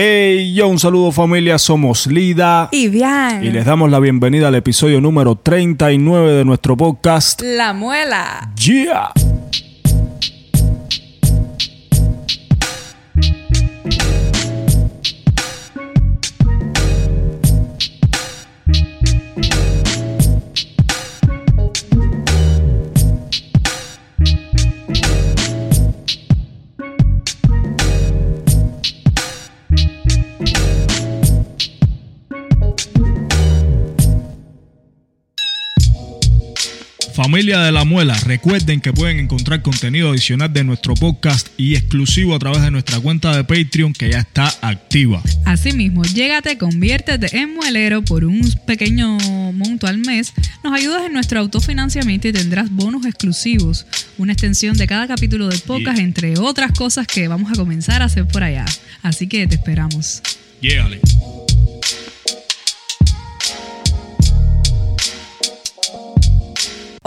Hey, yo, un saludo familia, somos Lida. Y bien. Y les damos la bienvenida al episodio número 39 de nuestro podcast. La muela. Yeah. Familia de la Muela, recuerden que pueden encontrar contenido adicional de nuestro podcast y exclusivo a través de nuestra cuenta de Patreon que ya está activa. Asimismo, llégate, conviértete en muelero por un pequeño monto al mes, nos ayudas en nuestro autofinanciamiento y tendrás bonos exclusivos, una extensión de cada capítulo del podcast, entre otras cosas que vamos a comenzar a hacer por allá. Así que te esperamos. Llégale.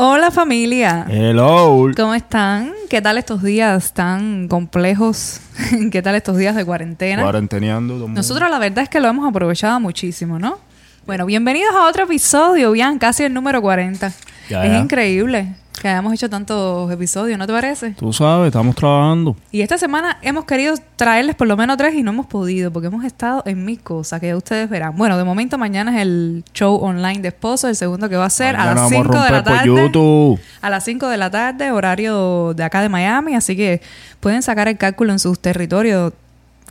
Hola familia. Hello. ¿Cómo están? ¿Qué tal estos días tan complejos? ¿Qué tal estos días de cuarentena? Cuarenteneando. todo. Nosotros la verdad es que lo hemos aprovechado muchísimo, ¿no? Bueno, bienvenidos a otro episodio, bien, casi el número 40. Ya, es ya. increíble que hayamos hecho tantos episodios, ¿no te parece? Tú sabes, estamos trabajando. Y esta semana hemos querido traerles por lo menos tres y no hemos podido porque hemos estado en mis cosas, que ya ustedes verán. Bueno, de momento mañana es el show online de esposo, el segundo que va a ser a las vamos a 5 de la tarde. YouTube. A las 5 de la tarde, horario de acá de Miami, así que pueden sacar el cálculo en sus territorios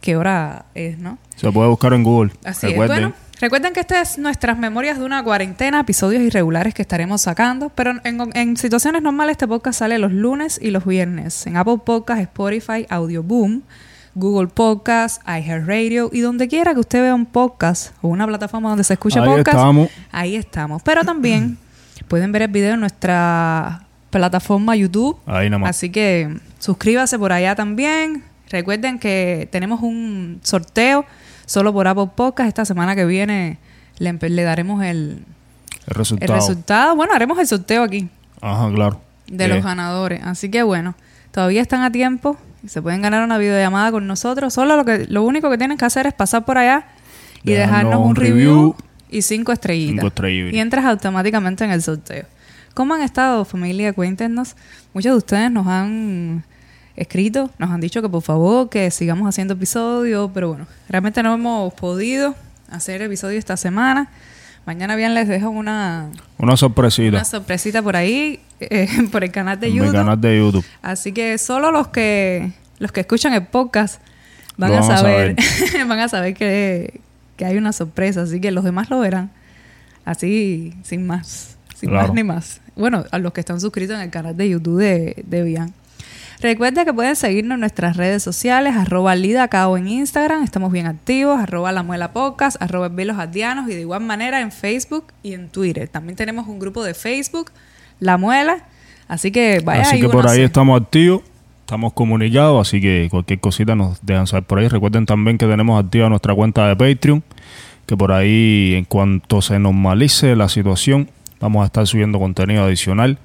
qué hora es, ¿no? Se puede buscar en Google. Así es. Bueno, recuerden que estas es nuestras memorias de una cuarentena, episodios irregulares que estaremos sacando, pero en, en situaciones normales este podcast sale los lunes y los viernes en Apple Podcast, Spotify, Audioboom, Google Podcast, iHeartRadio y donde quiera que usted vea un podcast o una plataforma donde se escuche Ahí podcast, estamos. ahí estamos. Pero también pueden ver el video en nuestra plataforma YouTube. Ahí nada más. Así que suscríbase por allá también. Recuerden que tenemos un sorteo solo por Apple Podcast. Esta semana que viene le, daremos el, El el resultado. resultado. Bueno, haremos el sorteo aquí Ajá, claro. de Eh, los ganadores. Así que bueno, todavía están a tiempo se pueden ganar una videollamada con nosotros. Solo lo que lo único que tienen que hacer es pasar por allá y Dejarnos dejarnos un review. y cinco estrellitas. Cinco estrellitas. Y entras automáticamente en el sorteo. ¿Cómo han estado, familia? Cuéntenos. Muchos de ustedes nos han escrito, nos han dicho que por favor que sigamos haciendo episodios, pero bueno, realmente no hemos podido hacer episodio esta semana. Mañana bien les dejo una, Una sorpresita. una sorpresita por ahí, eh, por el canal de en mi YouTube. canal de YouTube. Así que solo los que los que escuchan el podcast van a saber, van a saber que, que hay una sorpresa, así que los demás lo verán. Así, sin más, sin Claro. más ni más. Bueno, a los que están suscritos en el canal de YouTube de, de Bian. Recuerda que pueden seguirnos en nuestras redes sociales, arroba lidacao en Instagram, estamos bien activos, arroba la muela podcast, arroba los ardianos y de igual manera en Facebook y en Twitter. También tenemos un grupo de Facebook, La Muela, así que vaya así que por ahí estamos activos. Estamos comunicados, así que cualquier cosita nos dejan saber por ahí. Recuerden también que tenemos activa nuestra cuenta de Patreon, que por ahí en cuanto se normalice la situación, vamos a estar subiendo contenido adicional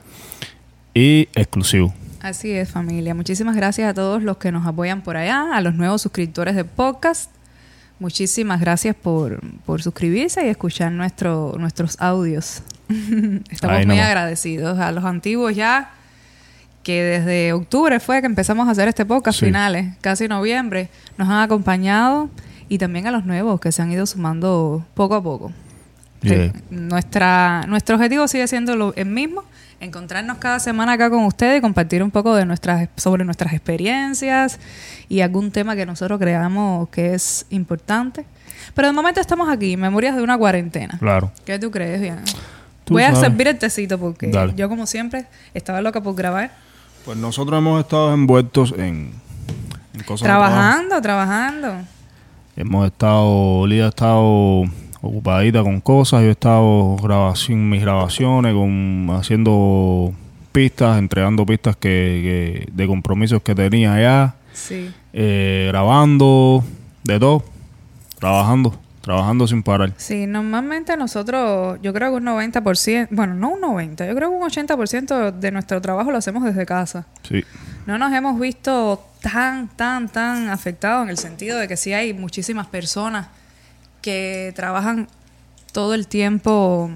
y exclusivo. Así es, familia. Muchísimas gracias a todos los que nos apoyan por allá, a los nuevos suscriptores del podcast. Muchísimas gracias por, por suscribirse y escuchar nuestro, nuestros audios. Estamos muy agradecidos. A los antiguos ya, que desde octubre fue que empezamos a hacer este podcast, Sí. finales, casi noviembre, nos han acompañado. Y también a los nuevos que se han ido sumando poco a poco. Yeah. Nuestra, nuestro objetivo sigue siendo lo, el mismo, encontrarnos cada semana acá con ustedes y compartir un poco de nuestras, sobre nuestras experiencias y algún tema que nosotros creamos que es importante. Pero de momento estamos aquí, Memorias de una cuarentena. Claro. ¿Qué tú crees, bien? Tú Voy a servir el tecito porque Dale. yo como siempre estaba loca por grabar. Pues nosotros hemos estado envueltos en, en cosas. Trabajando, trabajando. Hemos estado, Lida ha estado ocupadita con cosas, yo he estado grabación, mis grabaciones, con, haciendo pistas, entregando pistas que, que- de compromisos que tenía allá, Sí. eh, grabando, de todo, trabajando, trabajando sin parar. Sí, normalmente nosotros, yo creo que un 90%, bueno, no un 90%, yo creo que un 80% de nuestro trabajo lo hacemos desde casa. Sí, No nos hemos visto tan, tan, tan afectado en el sentido de que sí hay muchísimas personas que trabajan todo el tiempo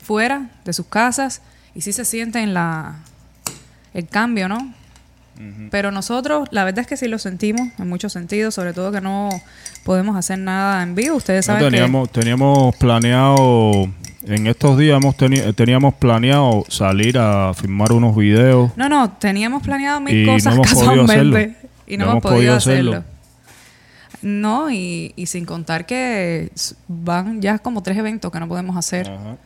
fuera de sus casas y sí se sienten la, el cambio, ¿no? Pero nosotros, la verdad es que sí lo sentimos en muchos sentidos, sobre todo que no podemos hacer nada en vivo. Ustedes No, saben teníamos, teníamos planeado, en estos días hemos teni- teníamos planeado salir a filmar unos videos. que... No, no, teníamos planeado mil Y no cosas hemos podido casualmente hacerlo. y no, hemos podido hacerlo. hacerlo. No, y, y sin contar que van ya como tres eventos que no podemos hacer. Ajá.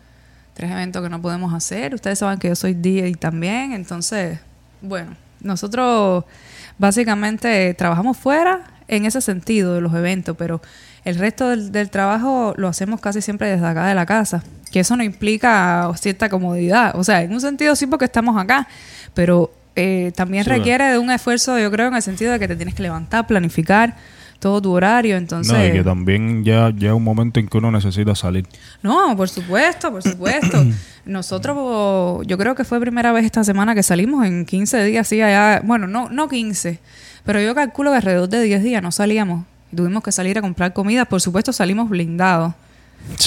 tres eventos que no podemos hacer. Ustedes saben que yo soy DJ también, entonces, bueno, nosotros básicamente trabajamos fuera en ese sentido de los eventos, pero el resto del, del trabajo lo hacemos casi siempre desde acá de la casa, que eso no implica cierta comodidad, o sea, en un sentido sí porque estamos acá, pero eh, también Sí, requiere de un esfuerzo, yo creo, en el sentido de que te tienes que levantar, planificar todo tu horario, entonces... No, y que también ya llega un momento en que uno necesita salir. No, por supuesto, por supuesto. Nosotros, yo creo que fue primera vez esta semana que salimos en 15 días, sí, allá, bueno, no, no 15, pero yo calculo que alrededor de 10 días no salíamos. Tuvimos que salir a comprar comida, por supuesto salimos blindados.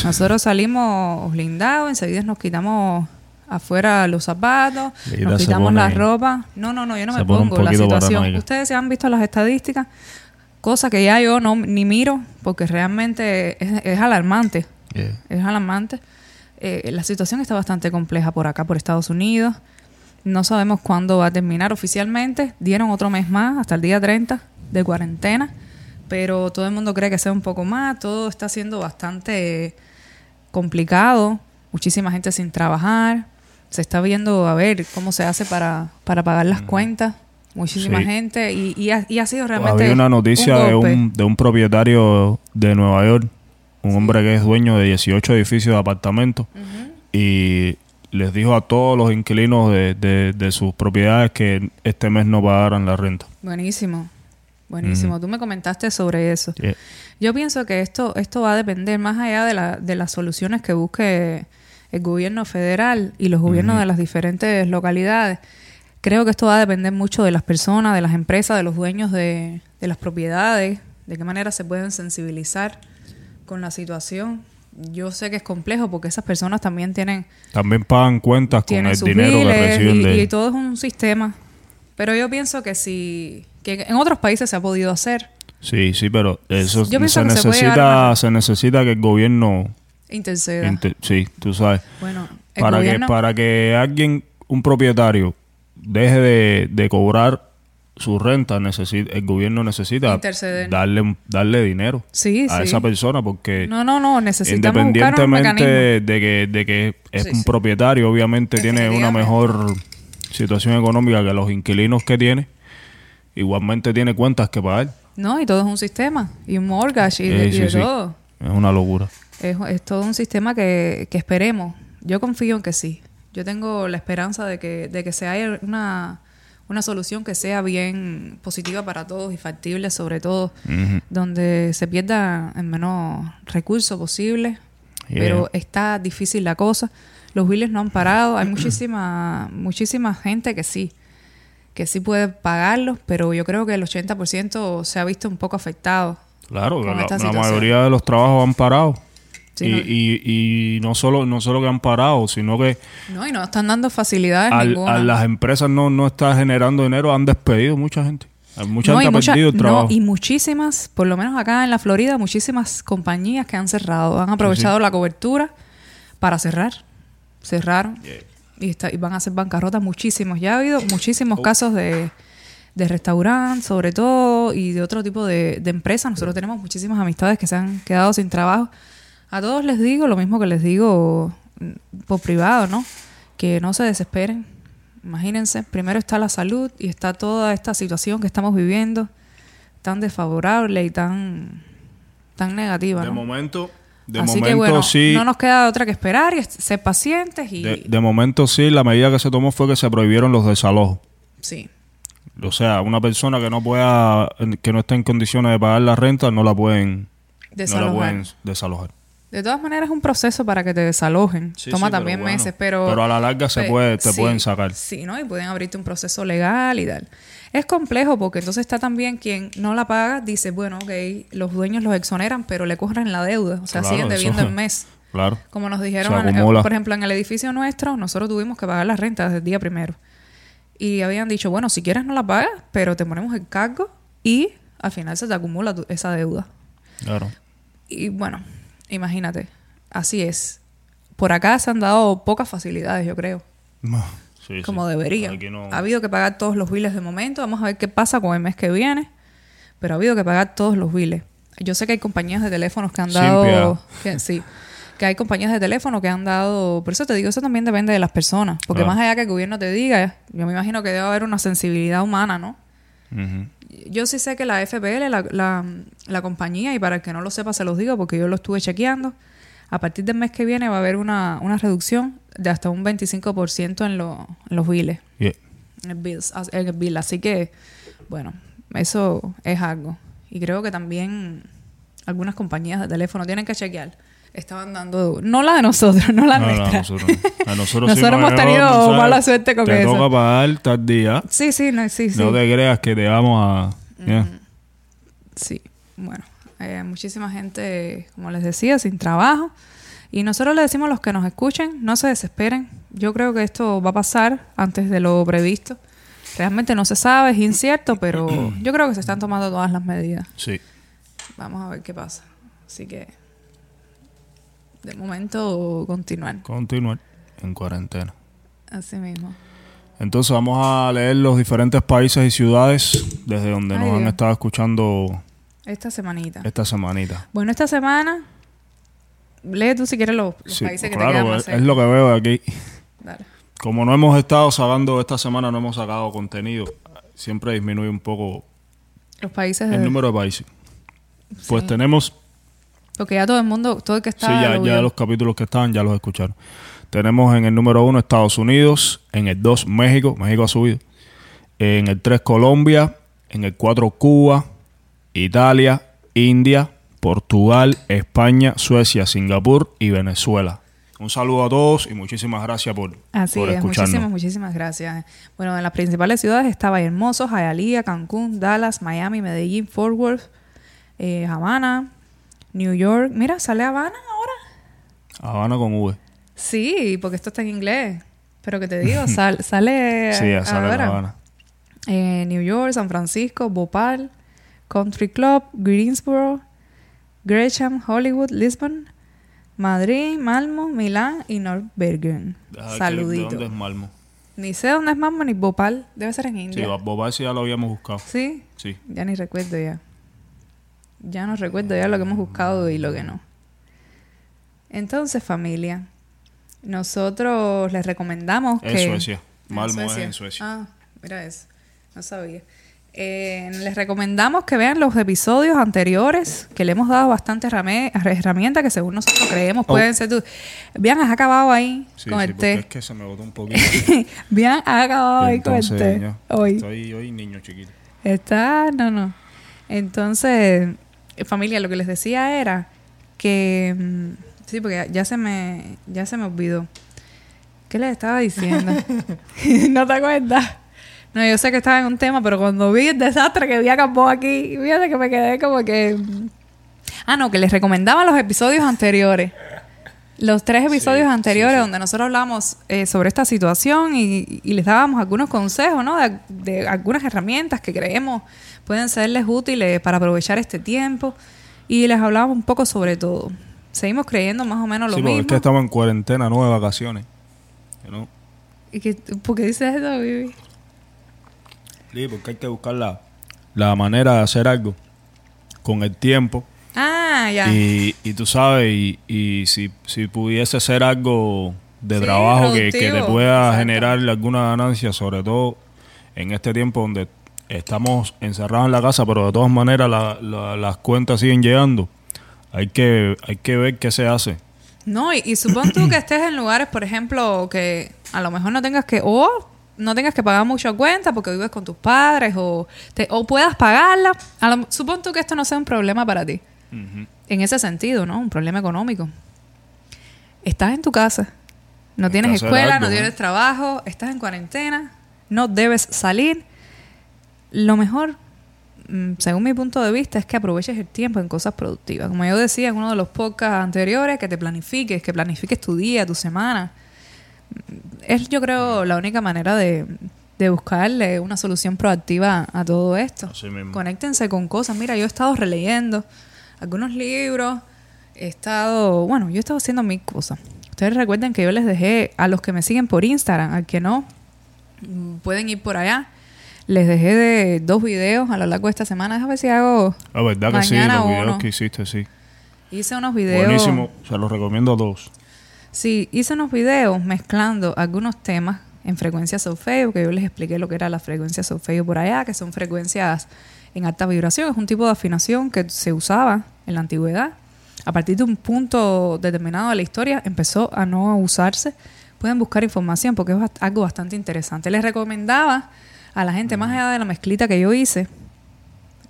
Nosotros salimos blindados, enseguida nos quitamos afuera los zapatos, nos quitamos pone- la ropa. No, no, no, yo no me pongo la situación. paranoica. Ustedes se han visto las estadísticas, cosa que ya yo no ni miro porque realmente es, es alarmante. Yeah. Es alarmante. Eh, la situación está bastante compleja por acá, por Estados Unidos. No sabemos cuándo va a terminar oficialmente. Dieron otro mes más, hasta el día 30 de cuarentena. Pero todo el mundo cree que sea un poco más. Todo está siendo bastante complicado. Muchísima gente sin trabajar. Se está viendo a ver cómo se hace para, para pagar las cuentas. Muchísima Sí. gente. Y, y ha, y ha sido realmente. Había una noticia un de, un, de un propietario de Nueva York, un hombre que es dueño de 18 edificios de apartamentos, y les dijo a todos los inquilinos de, de- de sus propiedades que este mes no pagaran la renta. Buenísimo. Buenísimo. Tú me comentaste sobre eso. Yeah. Yo pienso que esto, esto va a depender más allá de, la, de las soluciones que busque el gobierno federal y los gobiernos de las diferentes localidades. Creo que esto va a depender mucho de las personas, de las empresas, de los dueños de, de las propiedades, de qué manera se pueden sensibilizar con la situación. Yo sé que es complejo porque esas personas también tienen, También pagan cuentas con el dinero que reciben y, de... y todo es un sistema. Pero yo pienso que si que en otros países se ha podido hacer, Sí, sí, pero eso Yo se necesita, se necesita que el gobierno... interceda. inter- sí, tú sabes. Bueno, el Para que, para que alguien, un propietario, deje de, de cobrar su renta, necesita, el gobierno necesita Interceder. darle, darle dinero Sí, a sí. esa persona porque No, no, no, necesitamos independientemente de que, de que es Sí, un propietario, obviamente tiene una mejor situación económica que los inquilinos que tiene, igualmente tiene cuentas que pagar. No, y todo es un sistema. Y un mortgage y, de, y de todo. Es una locura. Es, es todo un sistema que, que esperemos. Yo confío en que sí. Yo tengo la esperanza de que, de que se haya una, una solución que sea bien positiva para todos y factible, sobre todo, donde se pierda el menos recurso posible. Yeah. Pero está difícil la cosa. Los biles no han parado. Hay muchísima, muchísima gente que sí, que sí puede pagarlos, pero yo creo que el 80% se ha visto un poco afectado. Claro, la, la mayoría de los trabajos han parado. Sí, y, no- y, y no solo no solo que han parado, sino que No, y no están dando facilidades al, ninguna. a las empresas no, no está generando dinero, han despedido mucha gente. Mucha No, gente ha mucha- perdido el no, trabajo. y muchísimas, por lo menos acá en la Florida, muchísimas compañías que han cerrado, han aprovechado la cobertura para cerrar. Cerraron. Y, está- y van a hacer bancarrotas muchísimos. Ya ha habido muchísimos casos de, de restaurantes, sobre todo, y de otro tipo de, de empresas. Nosotros tenemos muchísimas amistades que se han quedado sin trabajo. A todos les digo lo mismo que les digo por privado, ¿no? Que no se desesperen. Imagínense, primero está la salud y está toda esta situación que estamos viviendo tan desfavorable y tan tan negativa, de ¿no? momento, de Así momento que bueno, sí. no nos queda otra que esperar y ser pacientes y de, de momento sí, la medida que se tomó fue que se prohibieron los desalojos. sí. O sea, una persona que no pueda, que no esté en condiciones de pagar la renta, no la pueden, no la Desalojar. pueden desalojar. De todas maneras es un proceso para que te desalojen. Sí, Toma sí, también pero bueno. meses, pero... Pero a la larga se Pe- puede, te sí, pueden sacar. Sí, ¿no? Y pueden abrirte un proceso legal y tal. Es complejo porque entonces está también quien no la paga, dice, bueno, ok, los dueños los exoneran, pero le cobran la deuda. O sea, Claro, siguen debiendo eso- el mes. Claro. Como nos dijeron, en- por ejemplo, en el edificio nuestro, nosotros tuvimos que pagar la renta desde el día primero. Y habían dicho, bueno, si quieres no la pagas, pero te ponemos el cargo y al final se te acumula tu- esa deuda. Claro. Y bueno, imagínate, así es. Por acá se han dado pocas facilidades, yo creo, Sí, como sí. debería. No- Ha habido que pagar todos los biles de momento. Vamos a ver qué pasa con el mes que viene. Pero ha habido que pagar todos los biles. Yo sé que hay compañías de teléfonos que han dado... Que, sí. Que hay compañías de teléfono que han dado... Por eso te digo, eso también depende de las personas. Porque Claro. más allá que el gobierno te diga, yo me imagino que debe haber una sensibilidad humana, ¿no? Ujú. Yo sí sé que la FPL, la, la, la compañía, y para el que no lo sepa se los digo porque yo lo estuve chequeando, a partir del mes que viene va a haber una, una reducción de hasta un 25% en, lo- en los biles, Yeah. en el, bills- en el bill. Así que, bueno, eso es algo. Y creo que también algunas compañías de teléfono tienen que chequear. Estaban dando, no la de nosotros, no la No, nuestra. nosotros, no. A nosotros, Nosotros nos hemos tenido mala suerte con te eso. toca pagar tal día. Sí, sí, no, sí, sí. No te creas que te vamos a... yeah. Sí, bueno, hay muchísima gente, como les decía, sin trabajo. Y nosotros le decimos a los que nos escuchen, no se desesperen. Yo creo que esto va a pasar antes de lo previsto. Realmente no se sabe, es incierto, pero yo creo que se están tomando todas las medidas. Sí. Vamos a ver qué pasa. Así que, de momento, continuar. Continuar en cuarentena. Así mismo. Entonces vamos a leer los diferentes países y ciudades desde donde Ay, nos han estado escuchando Esta semanita. esta semanita. Bueno, esta semana, lee tú si quieres los, los Sí, países que te claro, quedan es, más es lo que veo aquí. Dale. Como no hemos estado sacando esta semana, no hemos sacado contenido, siempre disminuye un poco Los países el de- número de países. Pues tenemos Porque ya todo el mundo, todo el que está. Sí, ya, lo ya los capítulos que estaban ya los escucharon. Tenemos en el número uno Estados Unidos, en el 2 México, México ha subido, en el 3 Colombia, en el 4 Cuba, Italia, India, Portugal, España, Suecia, Singapur y Venezuela. Un saludo a todos y muchísimas gracias por, Así por es, escucharnos. muchísimas, muchísimas gracias. Bueno, en las principales ciudades estaba Hermoso, Hialeah, Cancún, Dallas, Miami, Medellín, Fort Worth, eh, Habana, New York. Mira, sale Habana ahora. Habana con V. Sí, porque esto está en inglés. Pero que te digo, sal- sale Sí, ya sale ahora. Habana. Eh, New York, San Francisco, Bhopal, Country Club, Greensboro, Gresham, Hollywood, Lisbon, Madrid, Malmo, Milán y North Bergen. Deja ver que- ¿De Saludito. dónde es Malmo? Ni sé dónde es Malmo ni Bhopal. Debe ser en Sí, India. Boba sí ya lo habíamos buscado. ¿Sí? Sí. Ya ni recuerdo ya. Ya no recuerdo ya lo que hemos buscado y lo que no. Entonces, familia, nosotros les recomendamos En que... Suecia. Malmo es en Suecia. Ah, mira eso. No sabía. Eh, les recomendamos que vean los episodios anteriores, que le hemos dado bastante rame- herramientas que según nosotros creemos Oh. pueden ser... tú. Bien, has acabado ahí Sí, con sí, el porque es té. que se me botó un poquito. Bien, has acabado ahí con el té. Hoy. Estoy hoy niño chiquito. Está, no, no. Entonces, familia, lo que les decía era que mm, sí, porque ya, se me ya se me olvidó. ¿Qué les estaba diciendo? ¿No te acuerdas? No, yo sé que estaba en un tema, pero cuando vi el desastre que vi a Campo aquí, fíjate que me quedé como que mm, Ah, no, que les recomendaba los episodios anteriores. Los tres episodios Sí, anteriores sí, sí. donde nosotros hablamos eh, sobre esta situación y, y les dábamos algunos consejos, ¿no? De, de algunas herramientas que creemos pueden serles útiles para aprovechar este tiempo. Y les hablábamos un poco sobre todo. Seguimos creyendo más o menos lo sí, porque mismo. es que estamos en cuarentena, no de vacaciones. Know? ¿Y que, ¿Por qué dices eso, Vivi? Sí, porque hay que buscar la, la manera de hacer algo con el tiempo. Ah, ya. Y, y tú sabes, y, y si, si pudiese ser algo de Sí, trabajo que, que te pueda exacto. generar alguna ganancia, sobre todo en este tiempo donde estamos encerrados en la casa, pero de todas maneras la- la- las cuentas siguen llegando. Hay que, hay que ver qué se hace. No, y, y supón tú que estés en lugares, por ejemplo, que a lo mejor no tengas que, o no tengas que pagar mucha cuenta porque vives con tus padres, o, te- o puedas pagarla. A lo, supón tú que esto no sea un problema para ti. En ese sentido, ¿no? Un problema económico. Estás en tu casa, no tienes escuela, algo, no tienes trabajo, estás en cuarentena, no debes salir. Lo mejor, mm, según mi punto de vista, es que aproveches el tiempo en cosas productivas. Como yo decía en uno de los podcasts anteriores, que te planifiques, que planifiques tu día, tu semana. Es, yo creo, la única manera de, de buscarle una solución proactiva a todo esto. Así mismo. Conéctense con cosas. Mira, yo he estado releyendo algunos libros, he estado, bueno, yo he estado haciendo mil cosas. Ustedes recuerden que yo les dejé a los que me siguen por Instagram, al que no, pueden ir por allá. Les dejé de dos videos a lo largo de esta semana. Déjame ver si hago. La verdad que sí, los videos uno. que hiciste, sí. Hice unos videos. Buenísimo, se los recomiendo a todos. Sí, hice unos videos mezclando algunos temas en frecuencias solfeo, que yo les expliqué lo que era la frecuencia solfeo por allá, que son frecuencias en alta vibración. Es un tipo de afinación que se usaba en la antigüedad. A partir de un punto determinado de la historia empezó a no usarse. Pueden buscar información porque es algo bastante interesante. Les recomendaba a la gente, más allá de la mezclita que yo hice,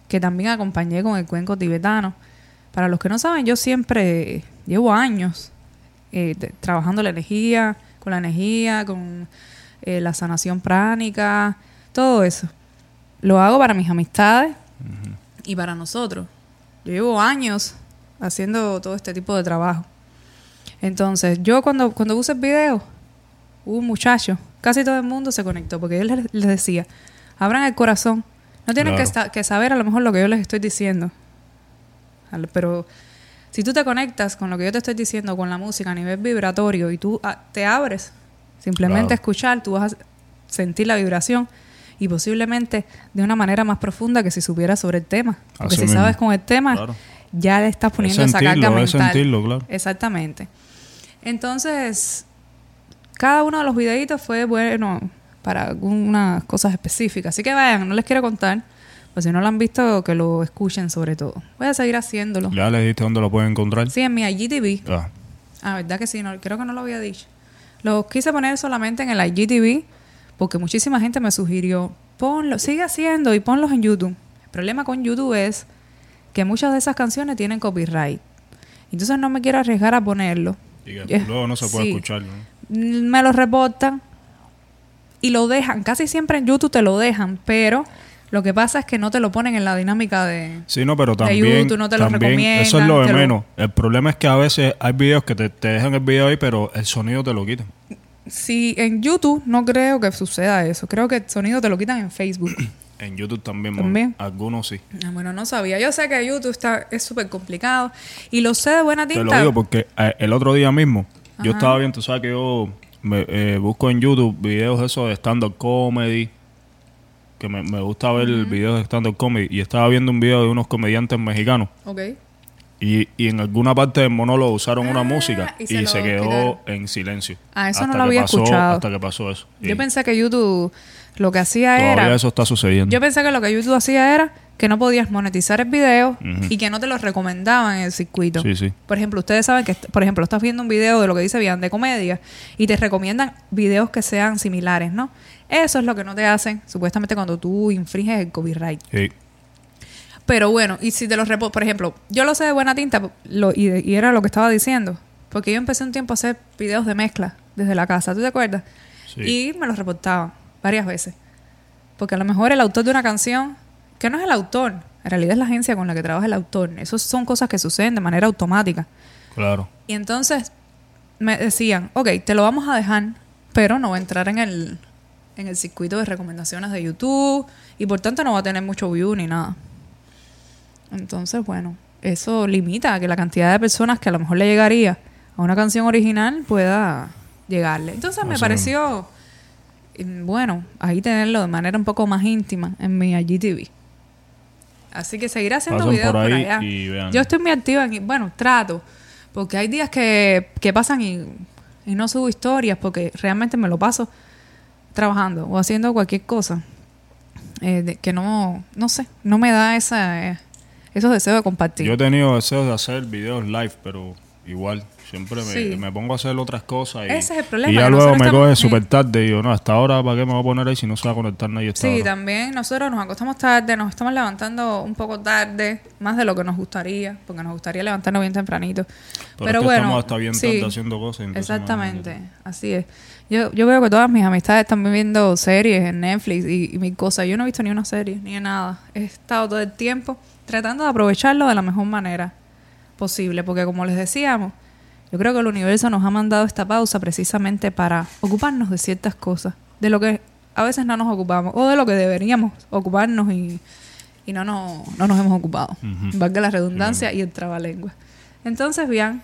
que también acompañé con el cuenco tibetano. Para los que no saben, yo siempre llevo años eh, trabajando la energía, con la energía, con eh, la sanación pránica, todo eso. Lo hago para mis amistades y para nosotros. Yo llevo años haciendo todo este tipo de trabajo. Entonces, yo cuando, cuando puse el video, hubo un muchacho, casi todo el mundo se conectó, porque yo les, les decía, abran el corazón. No tienen que, Claro. esta- que saber a lo mejor lo que yo les estoy diciendo. Pero si tú te conectas con lo que yo te estoy diciendo, con la música a nivel vibratorio, y tú ah, te abres, simplemente Claro. a escuchar, tú vas a sentir la vibración y posiblemente de una manera más profunda que si supieras sobre el tema. Porque Así si mismo. sabes con el tema, Claro. ya le estás poniendo Es esa carga sentirlo, mental. es sentirlo, claro. Exactamente. Entonces, cada uno de los videitos fue bueno para algunas cosas específicas. Así que vayan, no les quiero contar, pues si no lo han visto, que lo escuchen sobre todo. Voy a seguir haciéndolo. Ya le dijiste dónde lo pueden encontrar. Sí, en mi IGTV. Ah, Ah, ¿verdad que sí? No, creo que no lo había dicho. Lo quise poner solamente en el IGTV porque muchísima gente me sugirió, ponlo, sigue haciendo y ponlos en YouTube. El problema con YouTube es que muchas de esas canciones tienen copyright. Entonces no me quiero arriesgar a ponerlo. y que Yeah. luego no se puede Sí. escuchar. ¿no? Mm, Me lo reportan y lo dejan. Casi siempre en YouTube te lo dejan, pero lo que pasa es que no te lo ponen en la dinámica de... Sí, no, pero De también, YouTube no te lo también eso es lo de recomiendan, lo- menos. El problema es que a veces hay videos que te, te dejan el video ahí, pero el sonido te lo quitan. Si en YouTube no creo que suceda eso. Creo que el sonido te lo quitan en Facebook. En YouTube también, algunos sí. Ah, bueno, no sabía. Yo sé que YouTube está, es súper complicado. Y lo sé de buena Te tinta. lo digo porque eh, el otro día mismo yo estaba viendo, tú sabes que yo me, eh, busco en YouTube videos de esos de stand-up comedy, que me, me gusta ver videos de stand-up comedy, y estaba viendo un video de unos comediantes mexicanos, Ok. Y, y en alguna parte del monólogo usaron una Ah, música y y se quedó quitaron. en silencio. Ah, eso no lo que había pasó- escuchado. Hasta que pasó eso. Yo Y pensé que YouTube lo que hacía todavía era... eso está sucediendo. Yo pensé que lo que YouTube hacía era que no podías monetizar el video y que no te lo recomendaban en el circuito. Sí, sí. Por ejemplo, ustedes saben que, por ejemplo, estás viendo un video de lo que dice Bian de comedia y te recomiendan videos que sean similares, ¿no? Eso es lo que no te hacen, supuestamente, cuando tú infringes el copyright. Sí. Pero bueno, y si te los repo, por ejemplo, yo lo sé de buena tinta lo, y, y era lo que estaba diciendo, porque yo empecé un tiempo a hacer videos de mezcla desde la casa, ¿tú te acuerdas? Sí. Y me los reportaban varias veces. Porque a lo mejor el autor de una canción, que no es el autor, en realidad es la agencia con la que trabaja el autor, esas son cosas que suceden de manera automática. Claro. Y entonces me decían, ok, te lo vamos a dejar, pero no va a entrar en el, en el circuito de recomendaciones de YouTube y por tanto no va a tener mucho view ni nada. Entonces, bueno, eso limita a que la cantidad de personas que a lo mejor le llegaría a una canción original pueda llegarle. Entonces me pareció, mm, bueno, ahí tenerlo de manera un poco más íntima en mi IGTV. Así que seguiré haciendo videos por por, allá. y vean. Yo estoy muy activa en, bueno, trato, porque hay días que, que pasan y, y no subo historias porque realmente me lo paso trabajando o haciendo cualquier cosa eh, de- que no, no sé, no me da esa, eh, esos deseos de compartir. Yo he tenido deseos de hacer videos live, pero igual. Siempre me, Sí. me pongo a hacer otras cosas. Y, Ese es el problema, Y ya luego me coge sí. súper tarde y digo, no, hasta ahora, ¿para qué me voy a poner ahí si no se va a conectar nadie Sí, ahora? también nosotros nos acostamos tarde, nos estamos levantando un poco tarde, más de lo que nos gustaría, porque nos gustaría levantarnos bien tempranito. Pero, Pero, es que bueno, estamos hasta bien sí, tarde haciendo cosas. exactamente, así es. Yo, yo veo que todas mis amistades están viendo series en Netflix y, y mil cosas. Yo no he visto ni una serie, ni nada. He estado todo el tiempo tratando de aprovecharlo de la mejor manera posible, porque como les decíamos, yo creo que el universo nos ha mandado esta pausa precisamente para ocuparnos de ciertas cosas, de lo que a veces no nos ocupamos, o de lo que deberíamos ocuparnos y, y no, nos, no nos hemos ocupado. Ujú. Valga la redundancia y el trabalengua. Entonces, bien,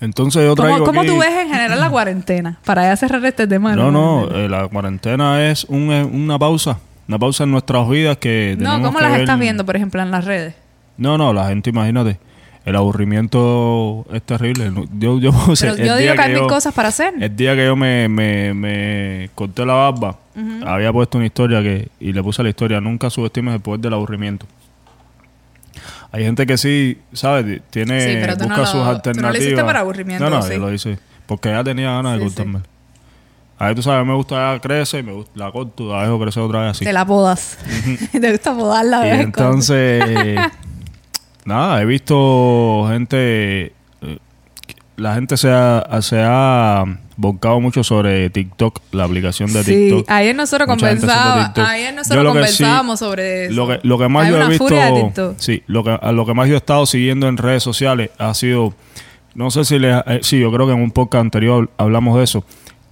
Entonces yo traigo ¿cómo, tú ves en general la cuarentena? Para ya cerrar este tema. No, no, eh, la cuarentena es un, eh, una pausa. Una pausa en nuestras vidas que No, ¿cómo que las ver- estás viendo, por ejemplo, en las redes? No, no, la gente, imagínate. El aburrimiento es terrible. Yo, yo, o sea, Pero el yo digo que hay mil cosas para hacer. El día que yo me, me, me corté la barba, había puesto una historia que y le puse la historia, nunca subestimes el poder del aburrimiento. Hay gente que sí, ¿sabes? Tiene, Sí, pero tú no busca lo- sus tú no lo alternativas. hiciste por aburrimiento, No, no, ¿sí? yo lo hice porque ya tenía ganas de Sí, cortarme. A tú sabes, me gusta ya crece, me gusta, la corto, la dejo crecer otra vez así. Te la podas. Te gusta podarla de Y vez entonces, nada, he visto gente, eh, la gente se ha, se ha volcado mucho sobre TikTok, la aplicación de Sí, TikTok. ayer nosotros conversábamos, ayer nosotros sí- conversábamos sobre eso. Lo que, lo que más Hay yo he visto, sí, lo que, lo que más yo he estado siguiendo en redes sociales ha sido, no sé si les, eh, sí, yo creo que en un podcast anterior hablamos de eso,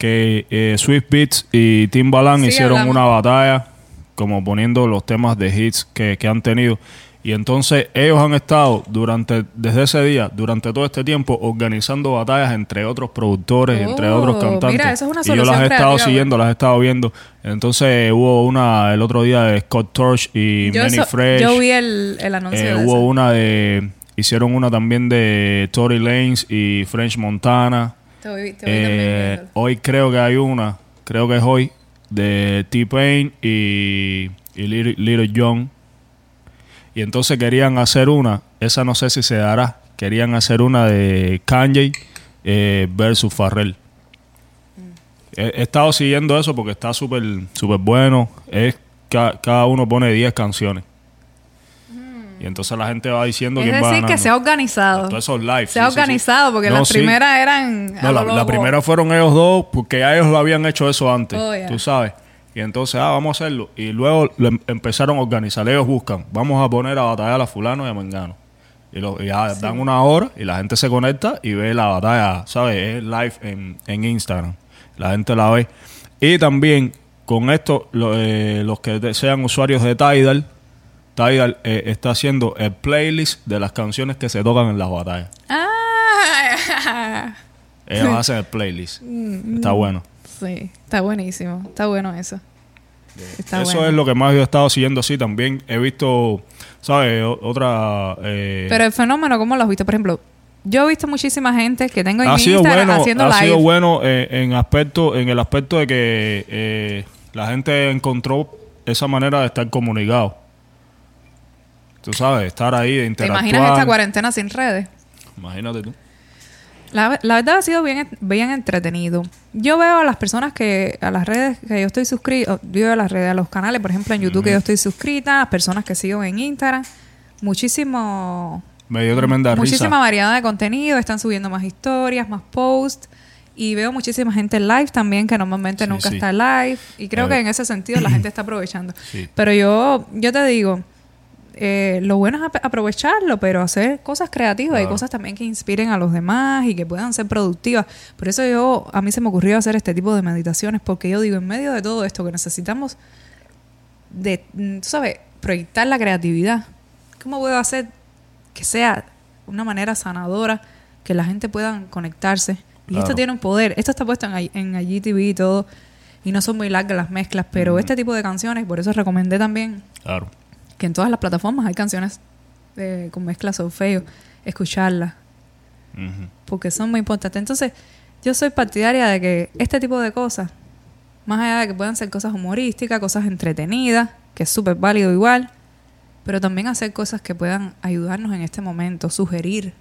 que eh, Swift Beats y Timbaland Sí, hicieron hablamos. una batalla, como poniendo los temas de hits que, que han tenido. Y entonces ellos han estado durante, desde ese día, durante todo este tiempo, organizando batallas entre otros productores, entre Oh, otros cantantes. mira, eso es una y yo las he estado siguiendo, las he estado viendo. Entonces hubo una el otro día de Scott Torch y yo, Manny Fresh. yo vi el, el anuncio Eh, de hubo una de. Hicieron una también de Tory Lanez y French Montana. Te te Eh, hoy creo que hay una, creo que es hoy, de T-Pain y, y Little, Little John. Y entonces querían hacer una, esa no sé si se dará, querían hacer una de Kanye eh, versus Farrell. He, he estado siguiendo eso porque está súper súper bueno. Es ca- cada uno pone 10 canciones. Y entonces la gente va diciendo Es quién va decir, que se ha organizado. Todos esos live. Se ha sí, sí, sí. organizado, porque No, las primeras eran. No, la, la primera fueron ellos dos, porque ya ellos lo habían hecho eso antes, Oh, yeah. tú sabes. Y entonces, ah, vamos a hacerlo. Y luego em- empezaron a organizar. Ellos buscan, vamos a poner a batallar a fulano y a mengano. Y, lo, y ya dan una hora y la gente se conecta y ve la batalla, ¿sabes? Es live en, en Instagram. La gente la ve. Y también con esto, lo- eh, los que sean usuarios de Tidal, Tidal eh, está haciendo el playlist de las canciones que se tocan en las batallas. Ah, Ellos hacen el playlist. Mm, Está bueno. sí, está buenísimo. Está bueno eso. Está Eso bueno. es lo que más yo he estado siguiendo así también. He visto, ¿sabes? O- Otra... eh, Pero el fenómeno, ¿cómo lo has visto? Por ejemplo, yo he visto muchísima gente que tengo en ha mi sido Instagram bueno, haciendo ha live. sido bueno eh, en aspecto, en el aspecto de que eh, la gente encontró esa manera de estar comunicado. Tú sabes, estar ahí, de ¿Te interactuar. imaginas esta cuarentena sin redes? Imagínate tú. La, la verdad ha sido bien, bien entretenido. Yo veo a las personas que, a las redes que yo estoy suscrita, yo veo a las redes, a los canales, por ejemplo, en YouTube que yo estoy suscrita, las personas que sigo en Instagram, muchísimo, Me dio tremenda muchísima risa. variedad de contenido, están subiendo más historias, más posts. Y veo muchísima gente en live también, que normalmente Sí, nunca sí. está live. Y creo Eh, que en ese sentido la gente está aprovechando. Sí. Pero yo, yo te digo, eh, lo bueno es ap- aprovecharlo, pero hacer cosas creativas y Claro. cosas también que inspiren a los demás y que puedan ser productivas. Por eso yo, a mí se me ocurrió hacer este tipo de meditaciones, porque yo digo, en medio de todo esto que necesitamos de, mm, tú sabes, proyectar la creatividad, ¿cómo puedo hacer que sea una manera sanadora, que la gente pueda conectarse? Y esto tiene un poder. Esto está puesto en, en IGTV y todo. Y no son muy largas las mezclas, pero este tipo de canciones, por eso recomendé también Claro. Que en todas las plataformas hay canciones eh, con mezclas solfeo, escucharlas, Ujú. porque son muy importantes. Entonces, yo soy partidaria de que este tipo de cosas, más allá de que puedan ser cosas humorísticas, cosas entretenidas, que es súper válido igual, pero también hacer cosas que puedan ayudarnos en este momento, sugerir,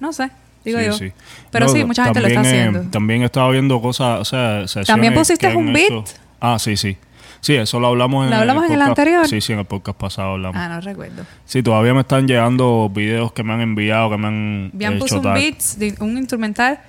no sé, Digo Sí, yo. sí. Pero No, sí, mucha gente lo está eh, haciendo. también he estado viendo cosas, o sea, ¿También pusiste un beat? Ah, sí, sí. Sí, eso lo hablamos en ¿Lo hablamos en el anterior? Sí, sí, en el podcast pasado hablamos. Ah, no recuerdo. Sí, todavía me están llegando videos que me han enviado, que me han hecho puso un tag. beat, de- un instrumental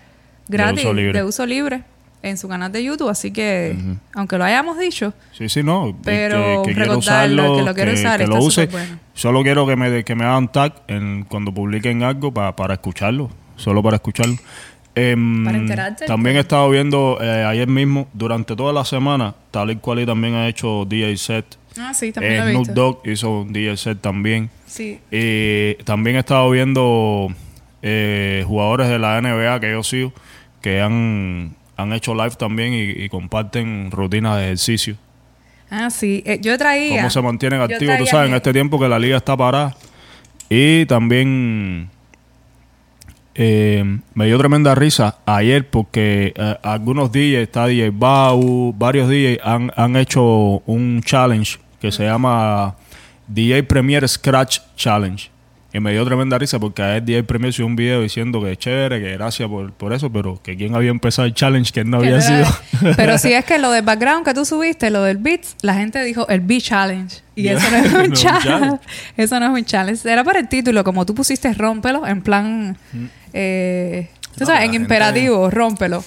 gratis, uso libre. de uso libre, en su canal de YouTube, así que, aunque lo hayamos dicho, Sí, sí, no. Pero que, que quiero recordarlo, usarlo, que lo quiero usar, que está lo use. superbueno. Solo quiero que me, que me hagan tag en, cuando publiquen algo pa- para escucharlo. Solo para escucharlo. Em, Para enterarte. También he estado viendo eh, ayer mismo, durante toda la semana, tal y cual y también ha hecho DJ set. ah, sí, también Eh, lo he Snoop. Dogg hizo un DJ set también. Sí. Y también he estado viendo eh, jugadores de la NBA que yo sigo que han, han hecho live también y, y comparten rutinas de ejercicio. Ah, sí. Eh, yo traía... Cómo se mantienen activos, tú sabes, en este tiempo que la liga está parada. Y también eh, me dio tremenda risa ayer porque eh, algunos DJs, está DJ Bau, varios DJs han, han hecho un challenge que se llama DJ Premier Scratch Challenge. Y me dio tremenda risa porque ayer DJ Premier subió un video diciendo que es chévere, que gracias por, por eso, pero que quién había empezado el challenge que él no que había sido. Pero si es que lo del background que tú subiste, lo del beats, la gente dijo el beat challenge. Y Yeah. eso no es No un challenge. Eso no es un challenge. Era para el título, como tú pusiste rómpelo, en plan... eh, tú No, sabes, en gente- imperativo, rómpelo.